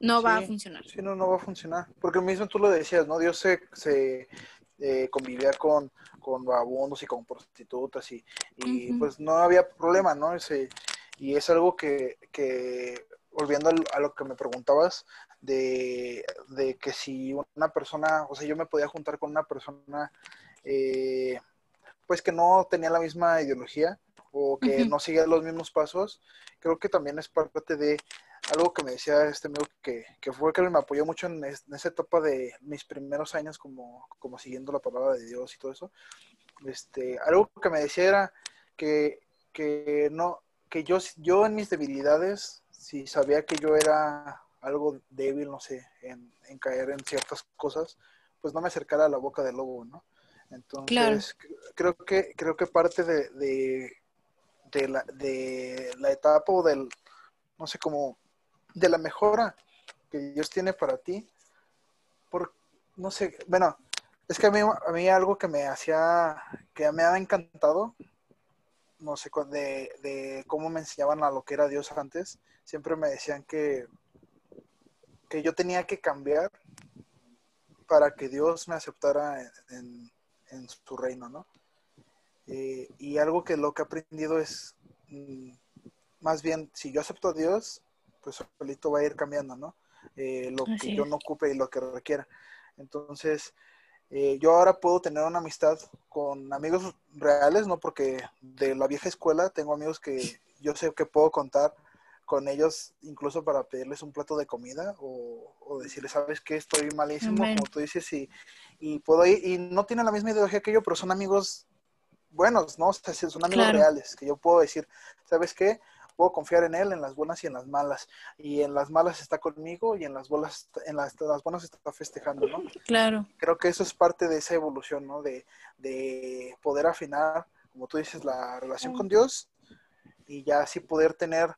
no va a funcionar. Sí, no, no va a funcionar. Porque mismo tú lo decías, ¿no? Dios se, se eh, convivía con, con vagabundos y con prostitutas y, y pues no había problema, ¿no? Ese, y es algo que, que volviendo a lo que me preguntabas, de, de, que si una persona, o sea, yo me podía juntar con una persona, eh, pues que no tenía la misma ideología o que no seguía los mismos pasos, creo que también es parte de algo que me decía este amigo que, que fue que me apoyó mucho en, esa etapa de mis primeros años como, como siguiendo la palabra de Dios y todo eso. Este, algo que me decía era que, que no, que yo, yo en mis debilidades, si sabía que yo era algo débil, no sé, en, caer en ciertas cosas, pues no me acercara a la boca del lobo, ¿no? Entonces, creo que creo que parte de, de, la, de la etapa o del, no sé, como de la mejora que Dios tiene para ti, por, no sé, bueno, es que a mí, a mí algo que me hacía, que me ha encantado, no sé, de, de cómo me enseñaban a lo que era Dios antes, siempre me decían que que yo tenía que cambiar para que Dios me aceptara en, su reino, ¿no? Eh, y algo que lo que he aprendido es, mm, más bien, si yo acepto a Dios, pues solito va a ir cambiando, ¿no? Eh, lo que yo no ocupe y lo que requiera. Entonces, eh, yo ahora puedo tener una amistad con amigos reales, ¿no? Porque de la vieja escuela tengo amigos que yo sé que puedo contar con ellos incluso para pedirles un plato de comida o, decirles, sabes que estoy malísimo, como tú dices, y, y puedo ir, y no tienen la misma ideología que yo, pero son amigos buenos, ¿no? O sea, son amigos reales, que yo puedo decir, ¿sabes qué? Puedo confiar en él en las buenas y en las malas. Y en las malas está conmigo y en las, bolas, en las, las buenas está festejando, ¿no? Claro. Creo que eso es parte de esa evolución, ¿no? De, de poder afinar, como tú dices, la relación con Dios y ya así poder tener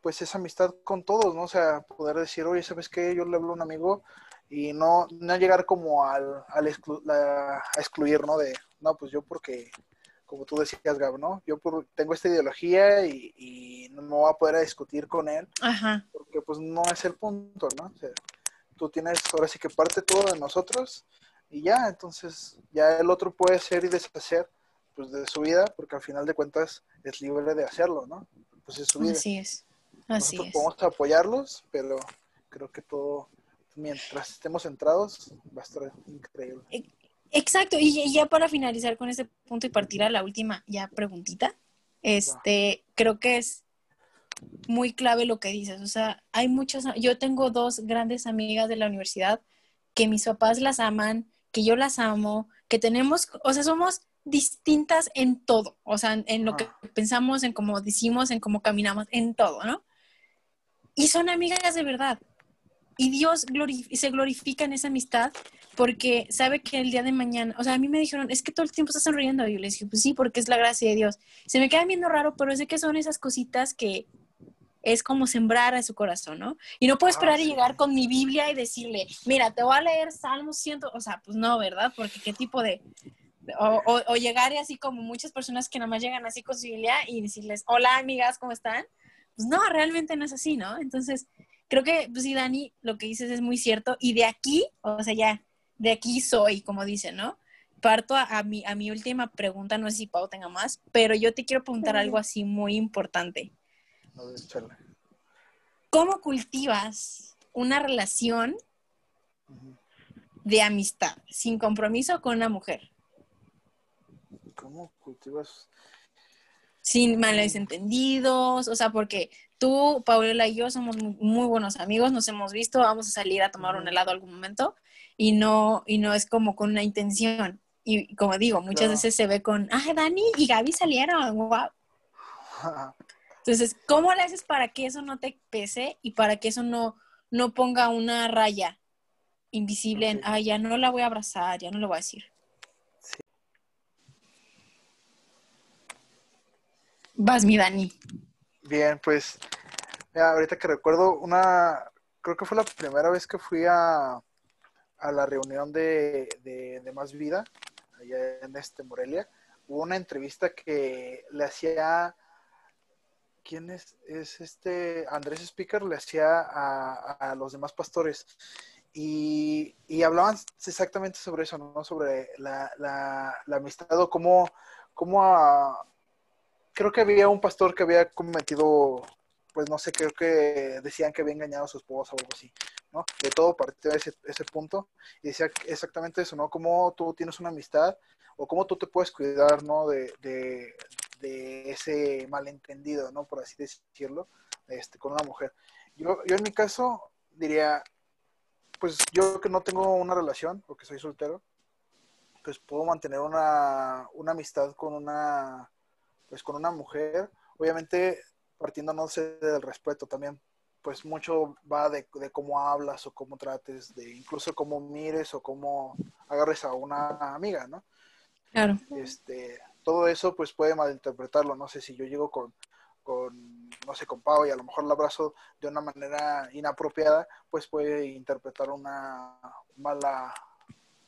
pues esa amistad con todos, ¿no? O sea, poder decir, oye, ¿sabes qué? Yo le hablo a un amigo y no, no llegar como al, al a excluir, ¿no? De, no, pues yo porque, como tú decías, Gab, ¿no? Yo tengo esta ideología y, no me voy a poder discutir con él, Ajá. porque pues no es el punto, ¿no? O sea, tú tienes, ahora sí que parte todo de nosotros y ya, entonces ya el otro puede ser y deshacer pues de su vida, porque al final de cuentas es libre de hacerlo, ¿no? Pues es su vida. Así es. Así Nosotros podemos apoyarlos, pero creo que todo, mientras estemos centrados, va a estar increíble. Exacto, y ya para finalizar con este punto y partir a la última ya preguntita, este, creo que es muy clave lo que dices. O sea, hay muchas, yo tengo dos grandes amigas de la universidad que mis papás las aman, que yo las amo, que tenemos, o sea, somos distintas en todo, o sea, en, lo que pensamos, en cómo decimos, en cómo caminamos, en todo, ¿no? Y son amigas de verdad. Y Dios se glorifica en esa amistad porque sabe que el día de mañana, o sea, a mí me dijeron, es que todo el tiempo estás sonriendo. Y yo les dije, pues sí, porque es la gracia de Dios. Se me queda viendo raro, pero sé que son esas cositas que es como sembrar a su corazón, ¿no? Y no puedo esperar a llegar con mi Biblia y decirle, mira, te voy a leer Salmos 100, o sea, pues no, ¿verdad? Porque qué tipo de... O, o, llegar así como muchas personas que nada más llegan así con su Biblia y decirles, hola amigas, ¿cómo están? pues no, realmente no es así, ¿no? Entonces, creo que, pues sí, Dani, lo que dices es muy cierto. Y de aquí, o sea, ya, de aquí soy, como dicen, ¿no? Parto a, mi, a mi última pregunta, no sé si Pau tenga más, pero yo te quiero preguntar algo así muy importante. ¿Cómo cultivas una relación de amistad sin compromiso con una mujer? ¿Cómo cultivas sin malos entendidos, o sea, porque tú, Paola y yo somos muy, buenos amigos, nos hemos visto, vamos a salir a tomar un helado algún momento y no, y no es como con una intención. Y como digo, muchas veces se ve con, ah, Dani y Gaby salieron, wow. Entonces, ¿cómo le haces para que eso no te pese y para que eso no, no ponga una raya invisible en, ah, ya no la voy a abrazar, ya no le voy a decir? Vas, mi Dani. Bien, pues, ahorita que recuerdo una, creo que fue la primera vez que fui a, a la reunión de, de, Más Vida, allá en este Morelia, hubo una entrevista que le hacía, ¿quién es? Es este Andrés Speaker, le hacía a, a los demás pastores. Y, y hablaban exactamente sobre eso, ¿no? Sobre la, la, la amistad o cómo, cómo creo que había un pastor que había cometido, pues no sé, creo que decían que había engañado a su esposa o algo así, ¿no? De todo partió ese, ese punto y decía exactamente eso, ¿no? Cómo tú tienes una amistad o cómo tú te puedes cuidar, ¿no? De, de, de ese malentendido, ¿no? Por así decirlo, este, con una mujer. Yo, yo en mi caso diría, pues yo que no tengo una relación, porque soy soltero, pues puedo mantener una, una amistad con una, pues con una mujer, obviamente partiéndonos del respeto también, pues mucho va de, de, cómo hablas o cómo trates, de incluso cómo mires o cómo agarres a una amiga, ¿no? Claro. Este, todo eso pues puede malinterpretarlo, no sé si yo llego con, con, no sé, con Pau y a lo mejor la abrazo de una manera inapropiada, pues puede interpretar una mala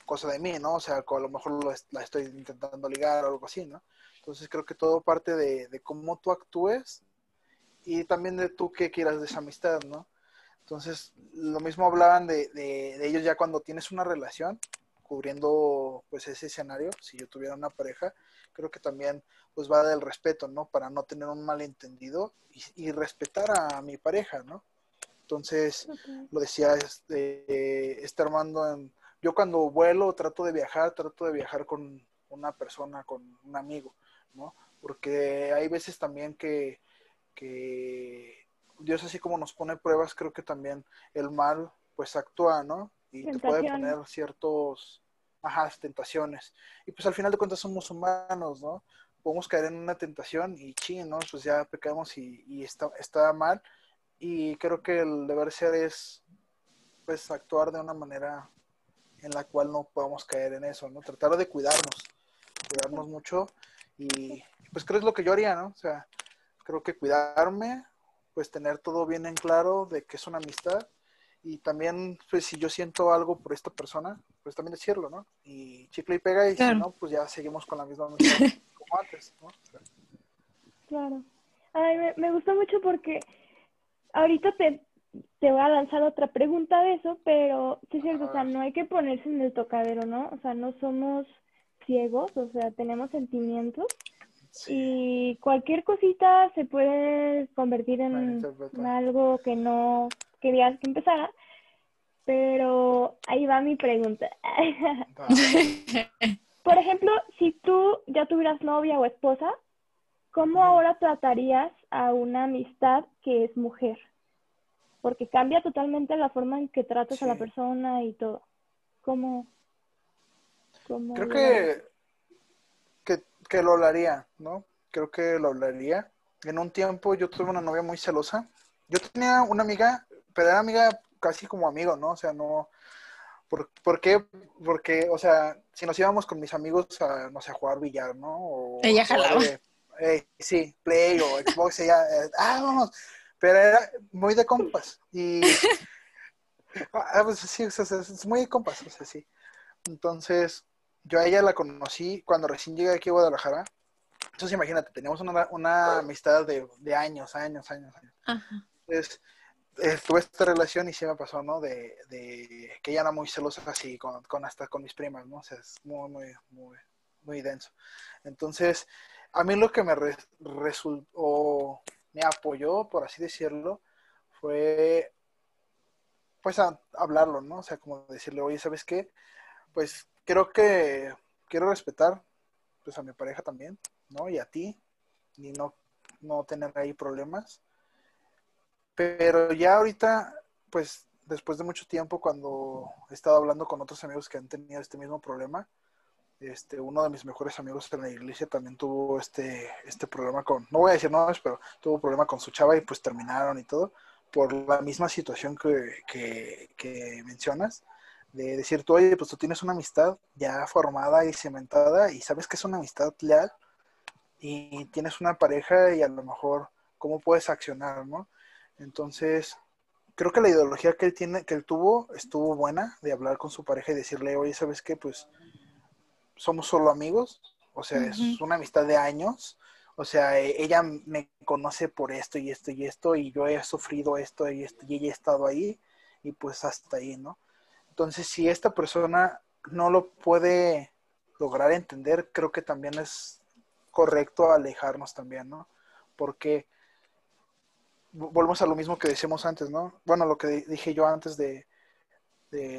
cosa de mí, ¿no? O sea, a lo mejor lo, la estoy intentando ligar o algo así, ¿no? Entonces creo que todo parte de, de cómo tú actúes y también de tú qué quieras de esa amistad, ¿no? Entonces, lo mismo hablaban de, de, de, ellos ya cuando tienes una relación, cubriendo pues ese escenario, si yo tuviera una pareja, creo que también pues va del respeto, ¿no? Para no tener un malentendido y, y respetar a mi pareja, ¿no? Entonces, okay. lo decía este, este Armando, en, yo cuando vuelo trato de viajar, trato de viajar con una persona, con un amigo, ¿no? Porque hay veces también que, que Dios así como nos pone pruebas, creo que también el mal pues actúa, ¿no? Y te puede poner ciertos, ajá, tentaciones. Y pues al final de cuentas somos humanos, ¿no? Podemos caer en una tentación y ching, ¿no? Pues ya pecamos y, y está, está mal. Y creo que el deber ser es pues actuar de una manera en la cual no podamos caer en eso, ¿no? Tratar de cuidarnos, cuidarnos mucho y pues creo es lo que yo haría, ¿no? O sea, creo que cuidarme, pues tener todo bien en claro de que es una amistad y también, pues si yo siento algo por esta persona, pues también decirlo, ¿no? Y chicle y pega y claro. si no, pues ya seguimos con la misma amistad como antes, ¿no? Claro. Ay, me, me gustó mucho porque ahorita te, te voy a lanzar otra pregunta de eso, pero sí es cierto, o sea, no hay que ponerse en el tocadero, ¿no? O sea, no somos ciegos, o sea, tenemos sentimientos sí. y cualquier cosita se puede convertir en, en algo que no querías que empezara. Pero ahí va mi pregunta. Por ejemplo, si tú ya tuvieras novia o esposa, ¿cómo ahora tratarías a una amistad que es mujer? Porque cambia totalmente la forma en que tratas sí. a la persona y todo. ¿Cómo? Cómo Creo que, que, que lo hablaría, ¿no? Creo que lo hablaría. En un tiempo yo tuve una novia muy celosa. Yo tenía una amiga pero era amiga casi como amigo, ¿no? O sea, no... ¿Por, ¿Por, qué? Porque, o sea, si nos íbamos con mis amigos a, no sé, a jugar billar, ¿no? O ella jalaba. Eh, sí, Play o Xbox, ella, eh, ah, vamos. Pero era muy de compas. Y, ah, pues sí, o sea, es muy de compas, o sea, sí. Entonces, yo a ella la conocí cuando recién llegué aquí a Guadalajara. Entonces, imagínate, teníamos una, una amistad de, de años, años, años, años. Ajá. Entonces, tuve esta relación y sí me pasó, ¿no? De, de que ella era muy celosa así, con, con, hasta con mis primas, ¿no? O sea, es muy, muy, muy, muy denso. Entonces, a mí lo que me re, resultó, me apoyó, por así decirlo, fue, pues, a, hablarlo, ¿no? O sea, como decirle, oye, ¿sabes qué? Pues, creo que quiero respetar, pues, a mi pareja también, ¿no? Y a ti, y no, no tener ahí problemas pero ya ahorita, pues después de mucho tiempo, cuando he estado hablando con otros amigos que han tenido este mismo problema, este, uno de mis mejores amigos en la iglesia también tuvo este, este problema con, no voy a decir nombres, pero tuvo problema con su chava y pues terminaron y todo, por la misma situación que, que, que mencionas, de decir tú, oye, pues tú tienes una amistad ya formada y cementada y sabes que es una amistad leal y tienes una pareja y a lo mejor cómo puedes accionar, ¿no? Entonces, creo que la ideología que él tiene, que él tuvo, estuvo buena de hablar con su pareja y decirle, oye, ¿sabes qué? Pues somos solo amigos, o sea, uh -huh. es una amistad de años, o sea, ella me conoce por esto y esto y esto, y yo he sufrido esto y esto, y ella ha estado ahí, y pues hasta ahí, ¿no? Entonces, si esta persona no lo puede lograr entender, creo que también es correcto alejarnos también, ¿no? Porque volvemos a lo mismo que decíamos antes, ¿no? Bueno, lo que dije yo antes de,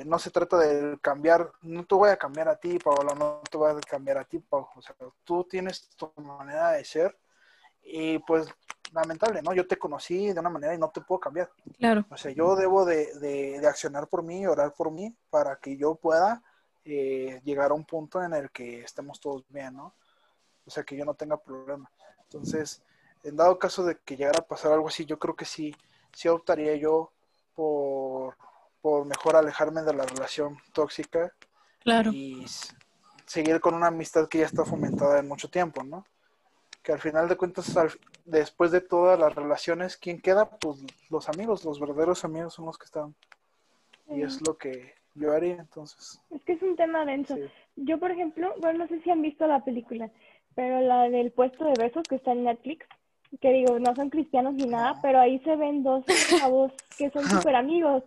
no se trata de cambiar, no te voy a cambiar a ti, Paola, no te voy a cambiar a ti, Paola. O sea, tú tienes tu manera de ser y pues lamentable, ¿no? Yo te conocí de una manera y no te puedo cambiar. Claro. O sea, yo debo de, de, accionar por mí, orar por mí, para que yo pueda eh, llegar a un punto en el que estemos todos bien, ¿no? O sea, que yo no tenga problema. Entonces, en dado caso de que llegara a pasar algo así, yo creo que sí, sí optaría yo por, por mejor alejarme de la relación tóxica claro. y seguir con una amistad que ya está fomentada en mucho tiempo, ¿no? Que al final de cuentas, después de todas las relaciones, ¿quién queda? Pues los amigos, los verdaderos amigos son los que están. Y es lo que yo haría, entonces. Es que es un tema denso. Yo, por ejemplo, bueno, no sé si han visto la película, pero la del puesto de besos que está en Netflix, que digo, no son cristianos ni nada, pero ahí se ven dos chavos que son súper amigos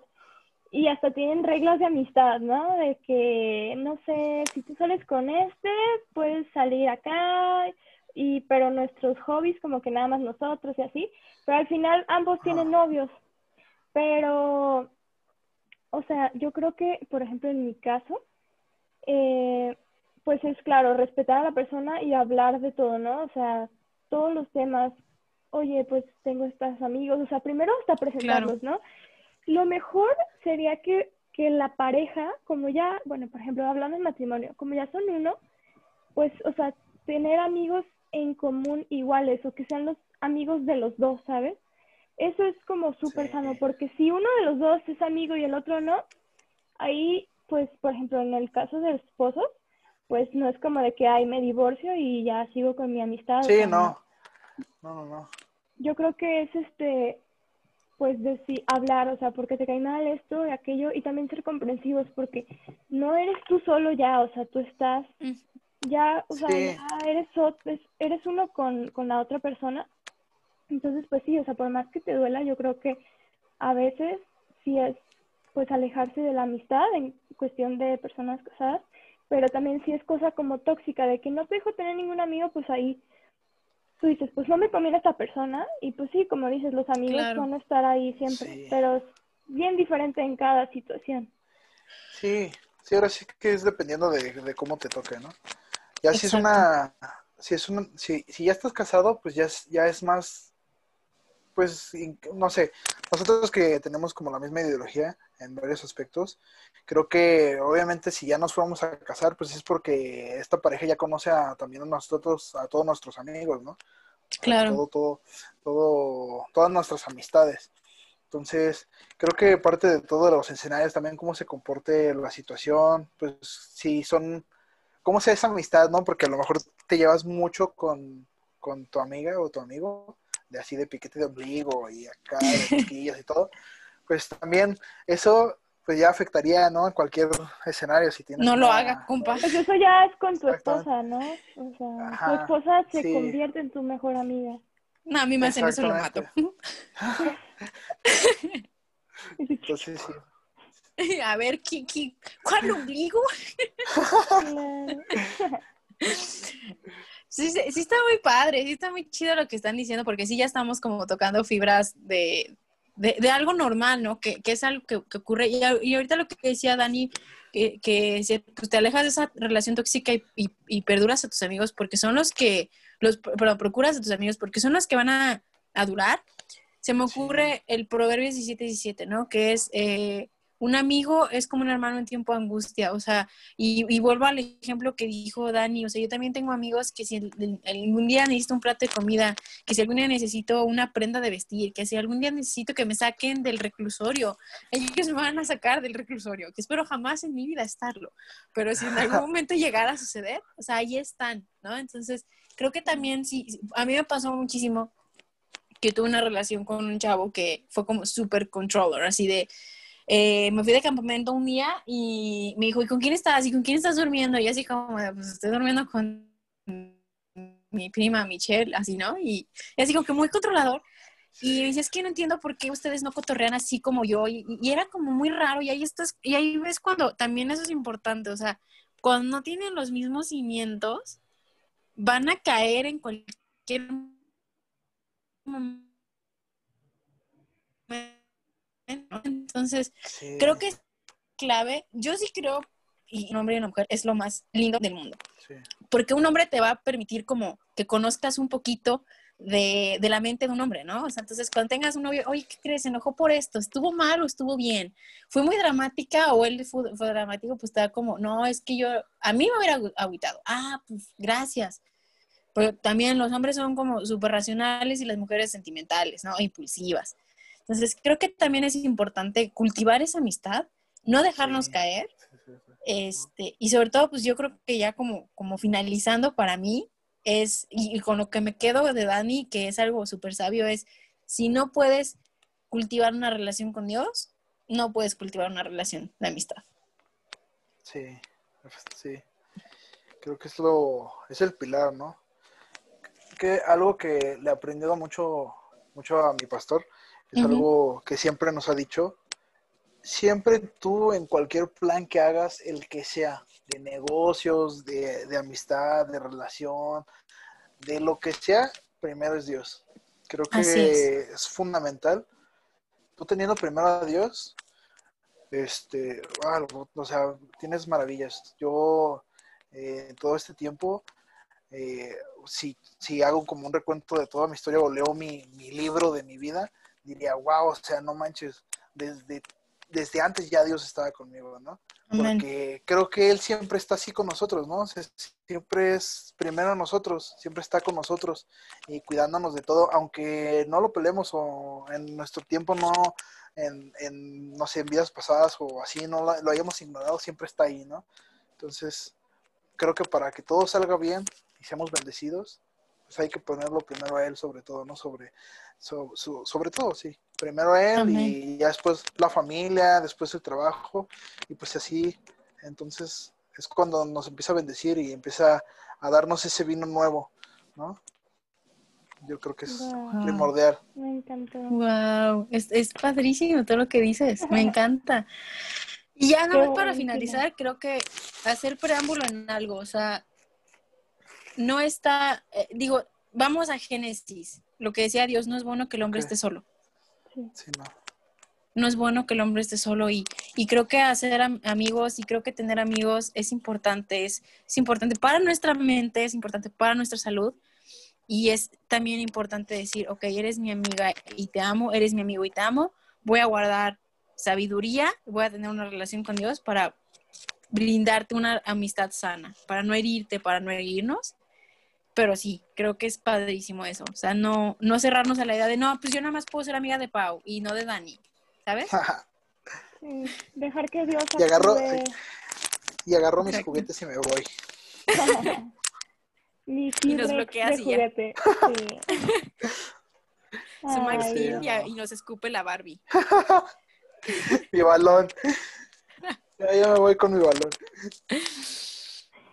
y hasta tienen reglas de amistad, ¿no? De que, no sé, si tú sales con este, puedes salir acá, y pero nuestros hobbies como que nada más nosotros y así, pero al final ambos tienen novios, pero, o sea, yo creo que, por ejemplo, en mi caso, eh, pues es claro, respetar a la persona y hablar de todo, ¿no? O sea, todos los temas, oye, pues tengo estos amigos, o sea, primero hasta presentarlos, ¿no? Lo mejor sería que, que la pareja, como ya, bueno, por ejemplo, hablando de matrimonio, como ya son uno, pues, o sea, tener amigos en común iguales o que sean los amigos de los dos, ¿sabes? Eso es como súper sano, porque si uno de los dos es amigo y el otro no, ahí, pues, por ejemplo, en el caso de esposos, pues no es como de que, ay, me divorcio y ya sigo con mi amistad. Sí, no. No, no, no. Yo creo que es este, pues decir, hablar, o sea, porque te cae mal esto y aquello, y también ser comprensivos, porque no eres tú solo ya, o sea, tú estás, mm. Ya, o sea, eres, eres uno con, con la otra persona. Entonces, pues sí, o sea, por más que te duela, yo creo que a veces sí es, pues, alejarse de la amistad en cuestión de personas casadas, pero también si es cosa como tóxica, de que no te dejo tener ningún amigo, pues ahí tú dices, pues no me conviene esta persona, y pues sí, como dices, los amigos van a estar ahí siempre, pero es bien diferente en cada situación. Sí, sí, ahora sí que es dependiendo de, cómo te toque, ¿no? Ya si es una, si es una, si, si ya estás casado, pues ya es, ya es más, pues, no sé, nosotros que tenemos como la misma ideología en varios aspectos, creo que obviamente si ya nos fuéramos a casar, pues es porque esta pareja ya conoce a, también a nosotros, a todos nuestros amigos, ¿no? Claro. todo, todo, todo, todas nuestras amistades. Entonces, creo que parte de todos los escenarios también cómo se comporte la situación, pues si son, cómo sea esa amistad, ¿no? Porque a lo mejor te llevas mucho con, con tu amiga o tu amigo, de así de piquete de ombligo y acá de chiquillas y todo, pues también eso pues ya afectaría, ¿no? En cualquier escenario si tienes. No lo haga, compa. Pues eso ya es con tu esposa, ¿no? O sea, tu esposa se convierte en tu mejor amiga. No, a mí me hacen eso lo mato. Entonces sí. A ver, ¿qué, qué, cuál ombligo? Sí, sí, está muy padre, sí está muy chido lo que están diciendo, porque sí ya estamos como tocando fibras de, de, algo normal, ¿no? Que, que es algo que, ocurre. Y, y, ahorita lo que decía Dani, que, que pues te alejas de esa relación tóxica y, y, perduras a tus amigos porque son los que, los, pero procuras a tus amigos porque son los que van a, a durar. Se me ocurre el proverbio 17-17, ¿no? Que es, eh, un amigo es como un hermano en tiempo de angustia, o sea, y, vuelvo al ejemplo que dijo Dani, o sea, yo también tengo amigos que si algún día necesito un plato de comida, que si algún día necesito una prenda de vestir, que si algún día necesito que me saquen del reclusorio, ellos me van a sacar del reclusorio, que espero jamás en mi vida estarlo, pero si en algún momento llegara a suceder, o sea, ahí están, ¿no? Entonces, creo que también sí, a mí me pasó muchísimo que tuve una relación con un chavo que fue como super controller, así de eh, me fui de campamento un día y me dijo, ¿y con quién estás? ¿Y con quién estás durmiendo? Y así como, pues estoy durmiendo con mi prima Michelle, así, ¿no? Y, así como que muy controlador. Y me dice, es que no entiendo por qué ustedes no cotorrean así como yo. Y, y era como muy raro. Y ahí estás, y ahí ves cuando también eso es importante. O sea, cuando no tienen los mismos cimientos, van a caer en cualquier momento. Entonces, Sí, creo que es clave. Yo sí creo, y un hombre y una mujer es lo más lindo del mundo sí, porque un hombre te va a permitir como que conozcas un poquito de, de la mente de un hombre, ¿no? O sea, entonces cuando tengas un novio, oye, ¿qué crees? ¿Se enojó por esto? ¿Estuvo mal o estuvo bien? ¿Fue muy dramática o él fue, fue dramático? Pues da como, no, es que yo, a mí me hubiera agüitado. Ah, pues gracias. Pero también los hombres son como súper racionales y las mujeres sentimentales, ¿no? Impulsivas. Entonces creo que también es importante cultivar esa amistad, no dejarnos Sí. caer este, y sobre todo, pues yo creo que ya como, como finalizando para mí es, y, y con lo que me quedo de Dani, que es algo súper sabio, es si no puedes cultivar una relación con Dios, no puedes cultivar una relación de amistad. Sí, sí. Creo que es lo, es el pilar, ¿no? Que algo que le he aprendido mucho, mucho a mi pastor, es algo que siempre nos ha dicho. Siempre tú en cualquier plan que hagas, el que sea, de negocios, de, de amistad, de relación, de lo que sea, primero es Dios. Creo que es. es fundamental. Tú teniendo primero a Dios, este, o sea, tienes maravillas. Yo, eh, todo este tiempo, eh, si, si hago como un recuento de toda mi historia o leo mi, mi libro de mi vida, diría, wow, o sea, no manches, desde, desde antes ya Dios estaba conmigo, ¿no? Amén. Porque creo que Él siempre está así con nosotros, ¿no? O sea, siempre es primero nosotros, siempre está con nosotros y cuidándonos de todo, aunque no lo peleemos o en nuestro tiempo no, en, en no sé, en vidas pasadas o así, no lo, lo hayamos ignorado, siempre está ahí, ¿no? Entonces, creo que para que todo salga bien y seamos bendecidos, pues hay que ponerlo primero a Él sobre todo, ¿no? Sobre, so- so- sobre todo, sí. Primero a Él Amén. y ya después la familia, después el trabajo y pues así, entonces es cuando nos empieza a bendecir y empieza a darnos ese vino nuevo, ¿no? Yo creo que es Wow, primordial. me encantó. Wow, es, es padrísimo todo lo que dices, me encanta. Y ya nada más para finalizar, creo que hacer preámbulo en algo, o sea, no está, eh, digo, vamos a Génesis, lo que decía Dios, no es bueno que el hombre esté solo. Sí, no. no es bueno que el hombre esté solo y, y creo que hacer am- amigos y creo que tener amigos es importante, es, es importante para nuestra mente, es importante para nuestra salud y es también importante decir, ok, eres mi amiga y te amo, eres mi amigo y te amo, voy a guardar sabiduría, voy a tener una relación con Dios para brindarte una amistad sana, para no herirte, para no herirnos. Pero sí, creo que es padrísimo eso. O sea, no, no cerrarnos a la idea de, no, pues yo nada más puedo ser amiga de Pau y no de Dani. ¿Sabes? Sí, dejar que Dios Y agarró- actúe. y agarro mis Exacto. juguetes y me voy. Mi Y nos de y ya. juguete. Sí. Su y, nos escupe la Barbie. Mi balón. Ya, ya me voy con mi balón.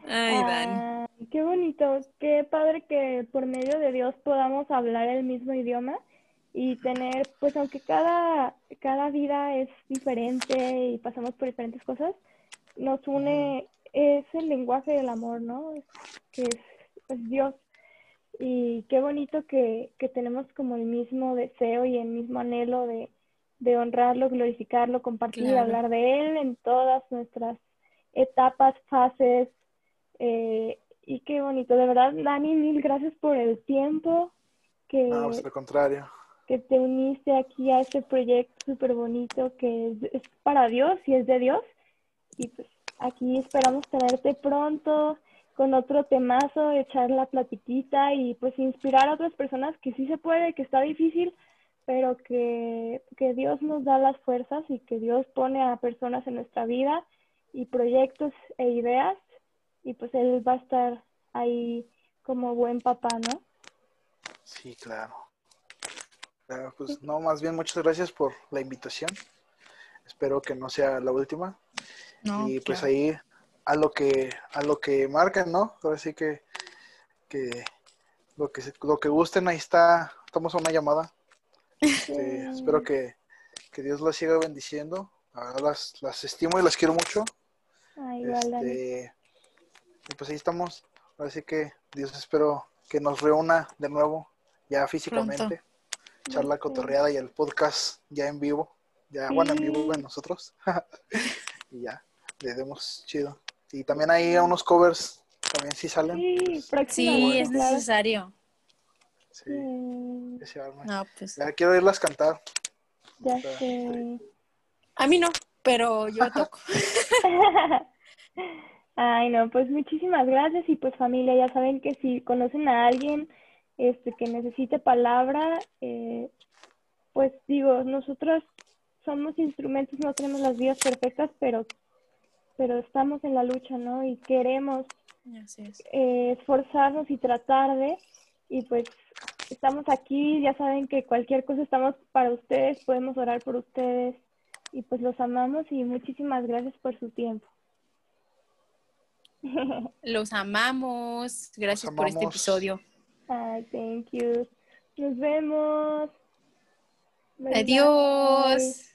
Ay, Dan. Qué bonito, qué padre que por medio de Dios podamos hablar el mismo idioma y tener, pues aunque cada, cada vida es diferente y pasamos por diferentes cosas, nos une, es el lenguaje del amor, ¿no? Que es Dios. Y qué bonito que, que tenemos como el mismo deseo y el mismo anhelo de, de honrarlo, glorificarlo, compartir, Claro. hablar de Él en todas nuestras etapas, fases. eh, y qué bonito, de verdad, Dani, mil gracias por el tiempo que, No, pues al contrario. que te uniste aquí a este proyecto súper bonito que es, es para Dios y es de Dios. Y pues aquí esperamos tenerte pronto con otro temazo, echar la platiquita y pues inspirar a otras personas que sí se puede, que está difícil, pero que, que Dios nos da las fuerzas y que Dios pone a personas en nuestra vida y proyectos e ideas y pues Él va a estar ahí como buen papá, ¿no? Sí, claro. Claro, pues no, más bien muchas gracias por la invitación. Espero que no sea la última. No, y pues claro. ahí a lo que a lo que marquen, ¿no? Ahora sí que, que lo que se- lo que gusten ahí está, estamos a una llamada. Este, espero que, que Dios las siga bendiciendo. Las, las estimo y las quiero mucho. Ah, igual, Dani. Y pues ahí estamos. Así que Dios espero que nos reúna de nuevo, ya físicamente. Echar la Ya sé. cotorreada y el podcast ya en vivo. Ya, bueno, en vivo en nosotros. y ya, le demos chido. Y también hay unos covers, también sí salen. Sí, pues, Sí, es necesario. sí, Sí. No, pues. Ya quiero irlas cantar. ya Está, sé. A mí no, pero yo toco. Ay, no, pues muchísimas gracias y pues familia, ya saben que si conocen a alguien este que necesite palabra, eh, pues digo, nosotros somos instrumentos, no tenemos las vidas perfectas, pero pero estamos en la lucha, ¿no? Y queremos Así es. eh, esforzarnos y tratar de, y pues estamos aquí, ya saben que cualquier cosa estamos para ustedes, podemos orar por ustedes y pues los amamos y muchísimas gracias por su tiempo. Los amamos. Gracias por este episodio. Ay, thank you. Nos vemos. Bye, bye. Adiós.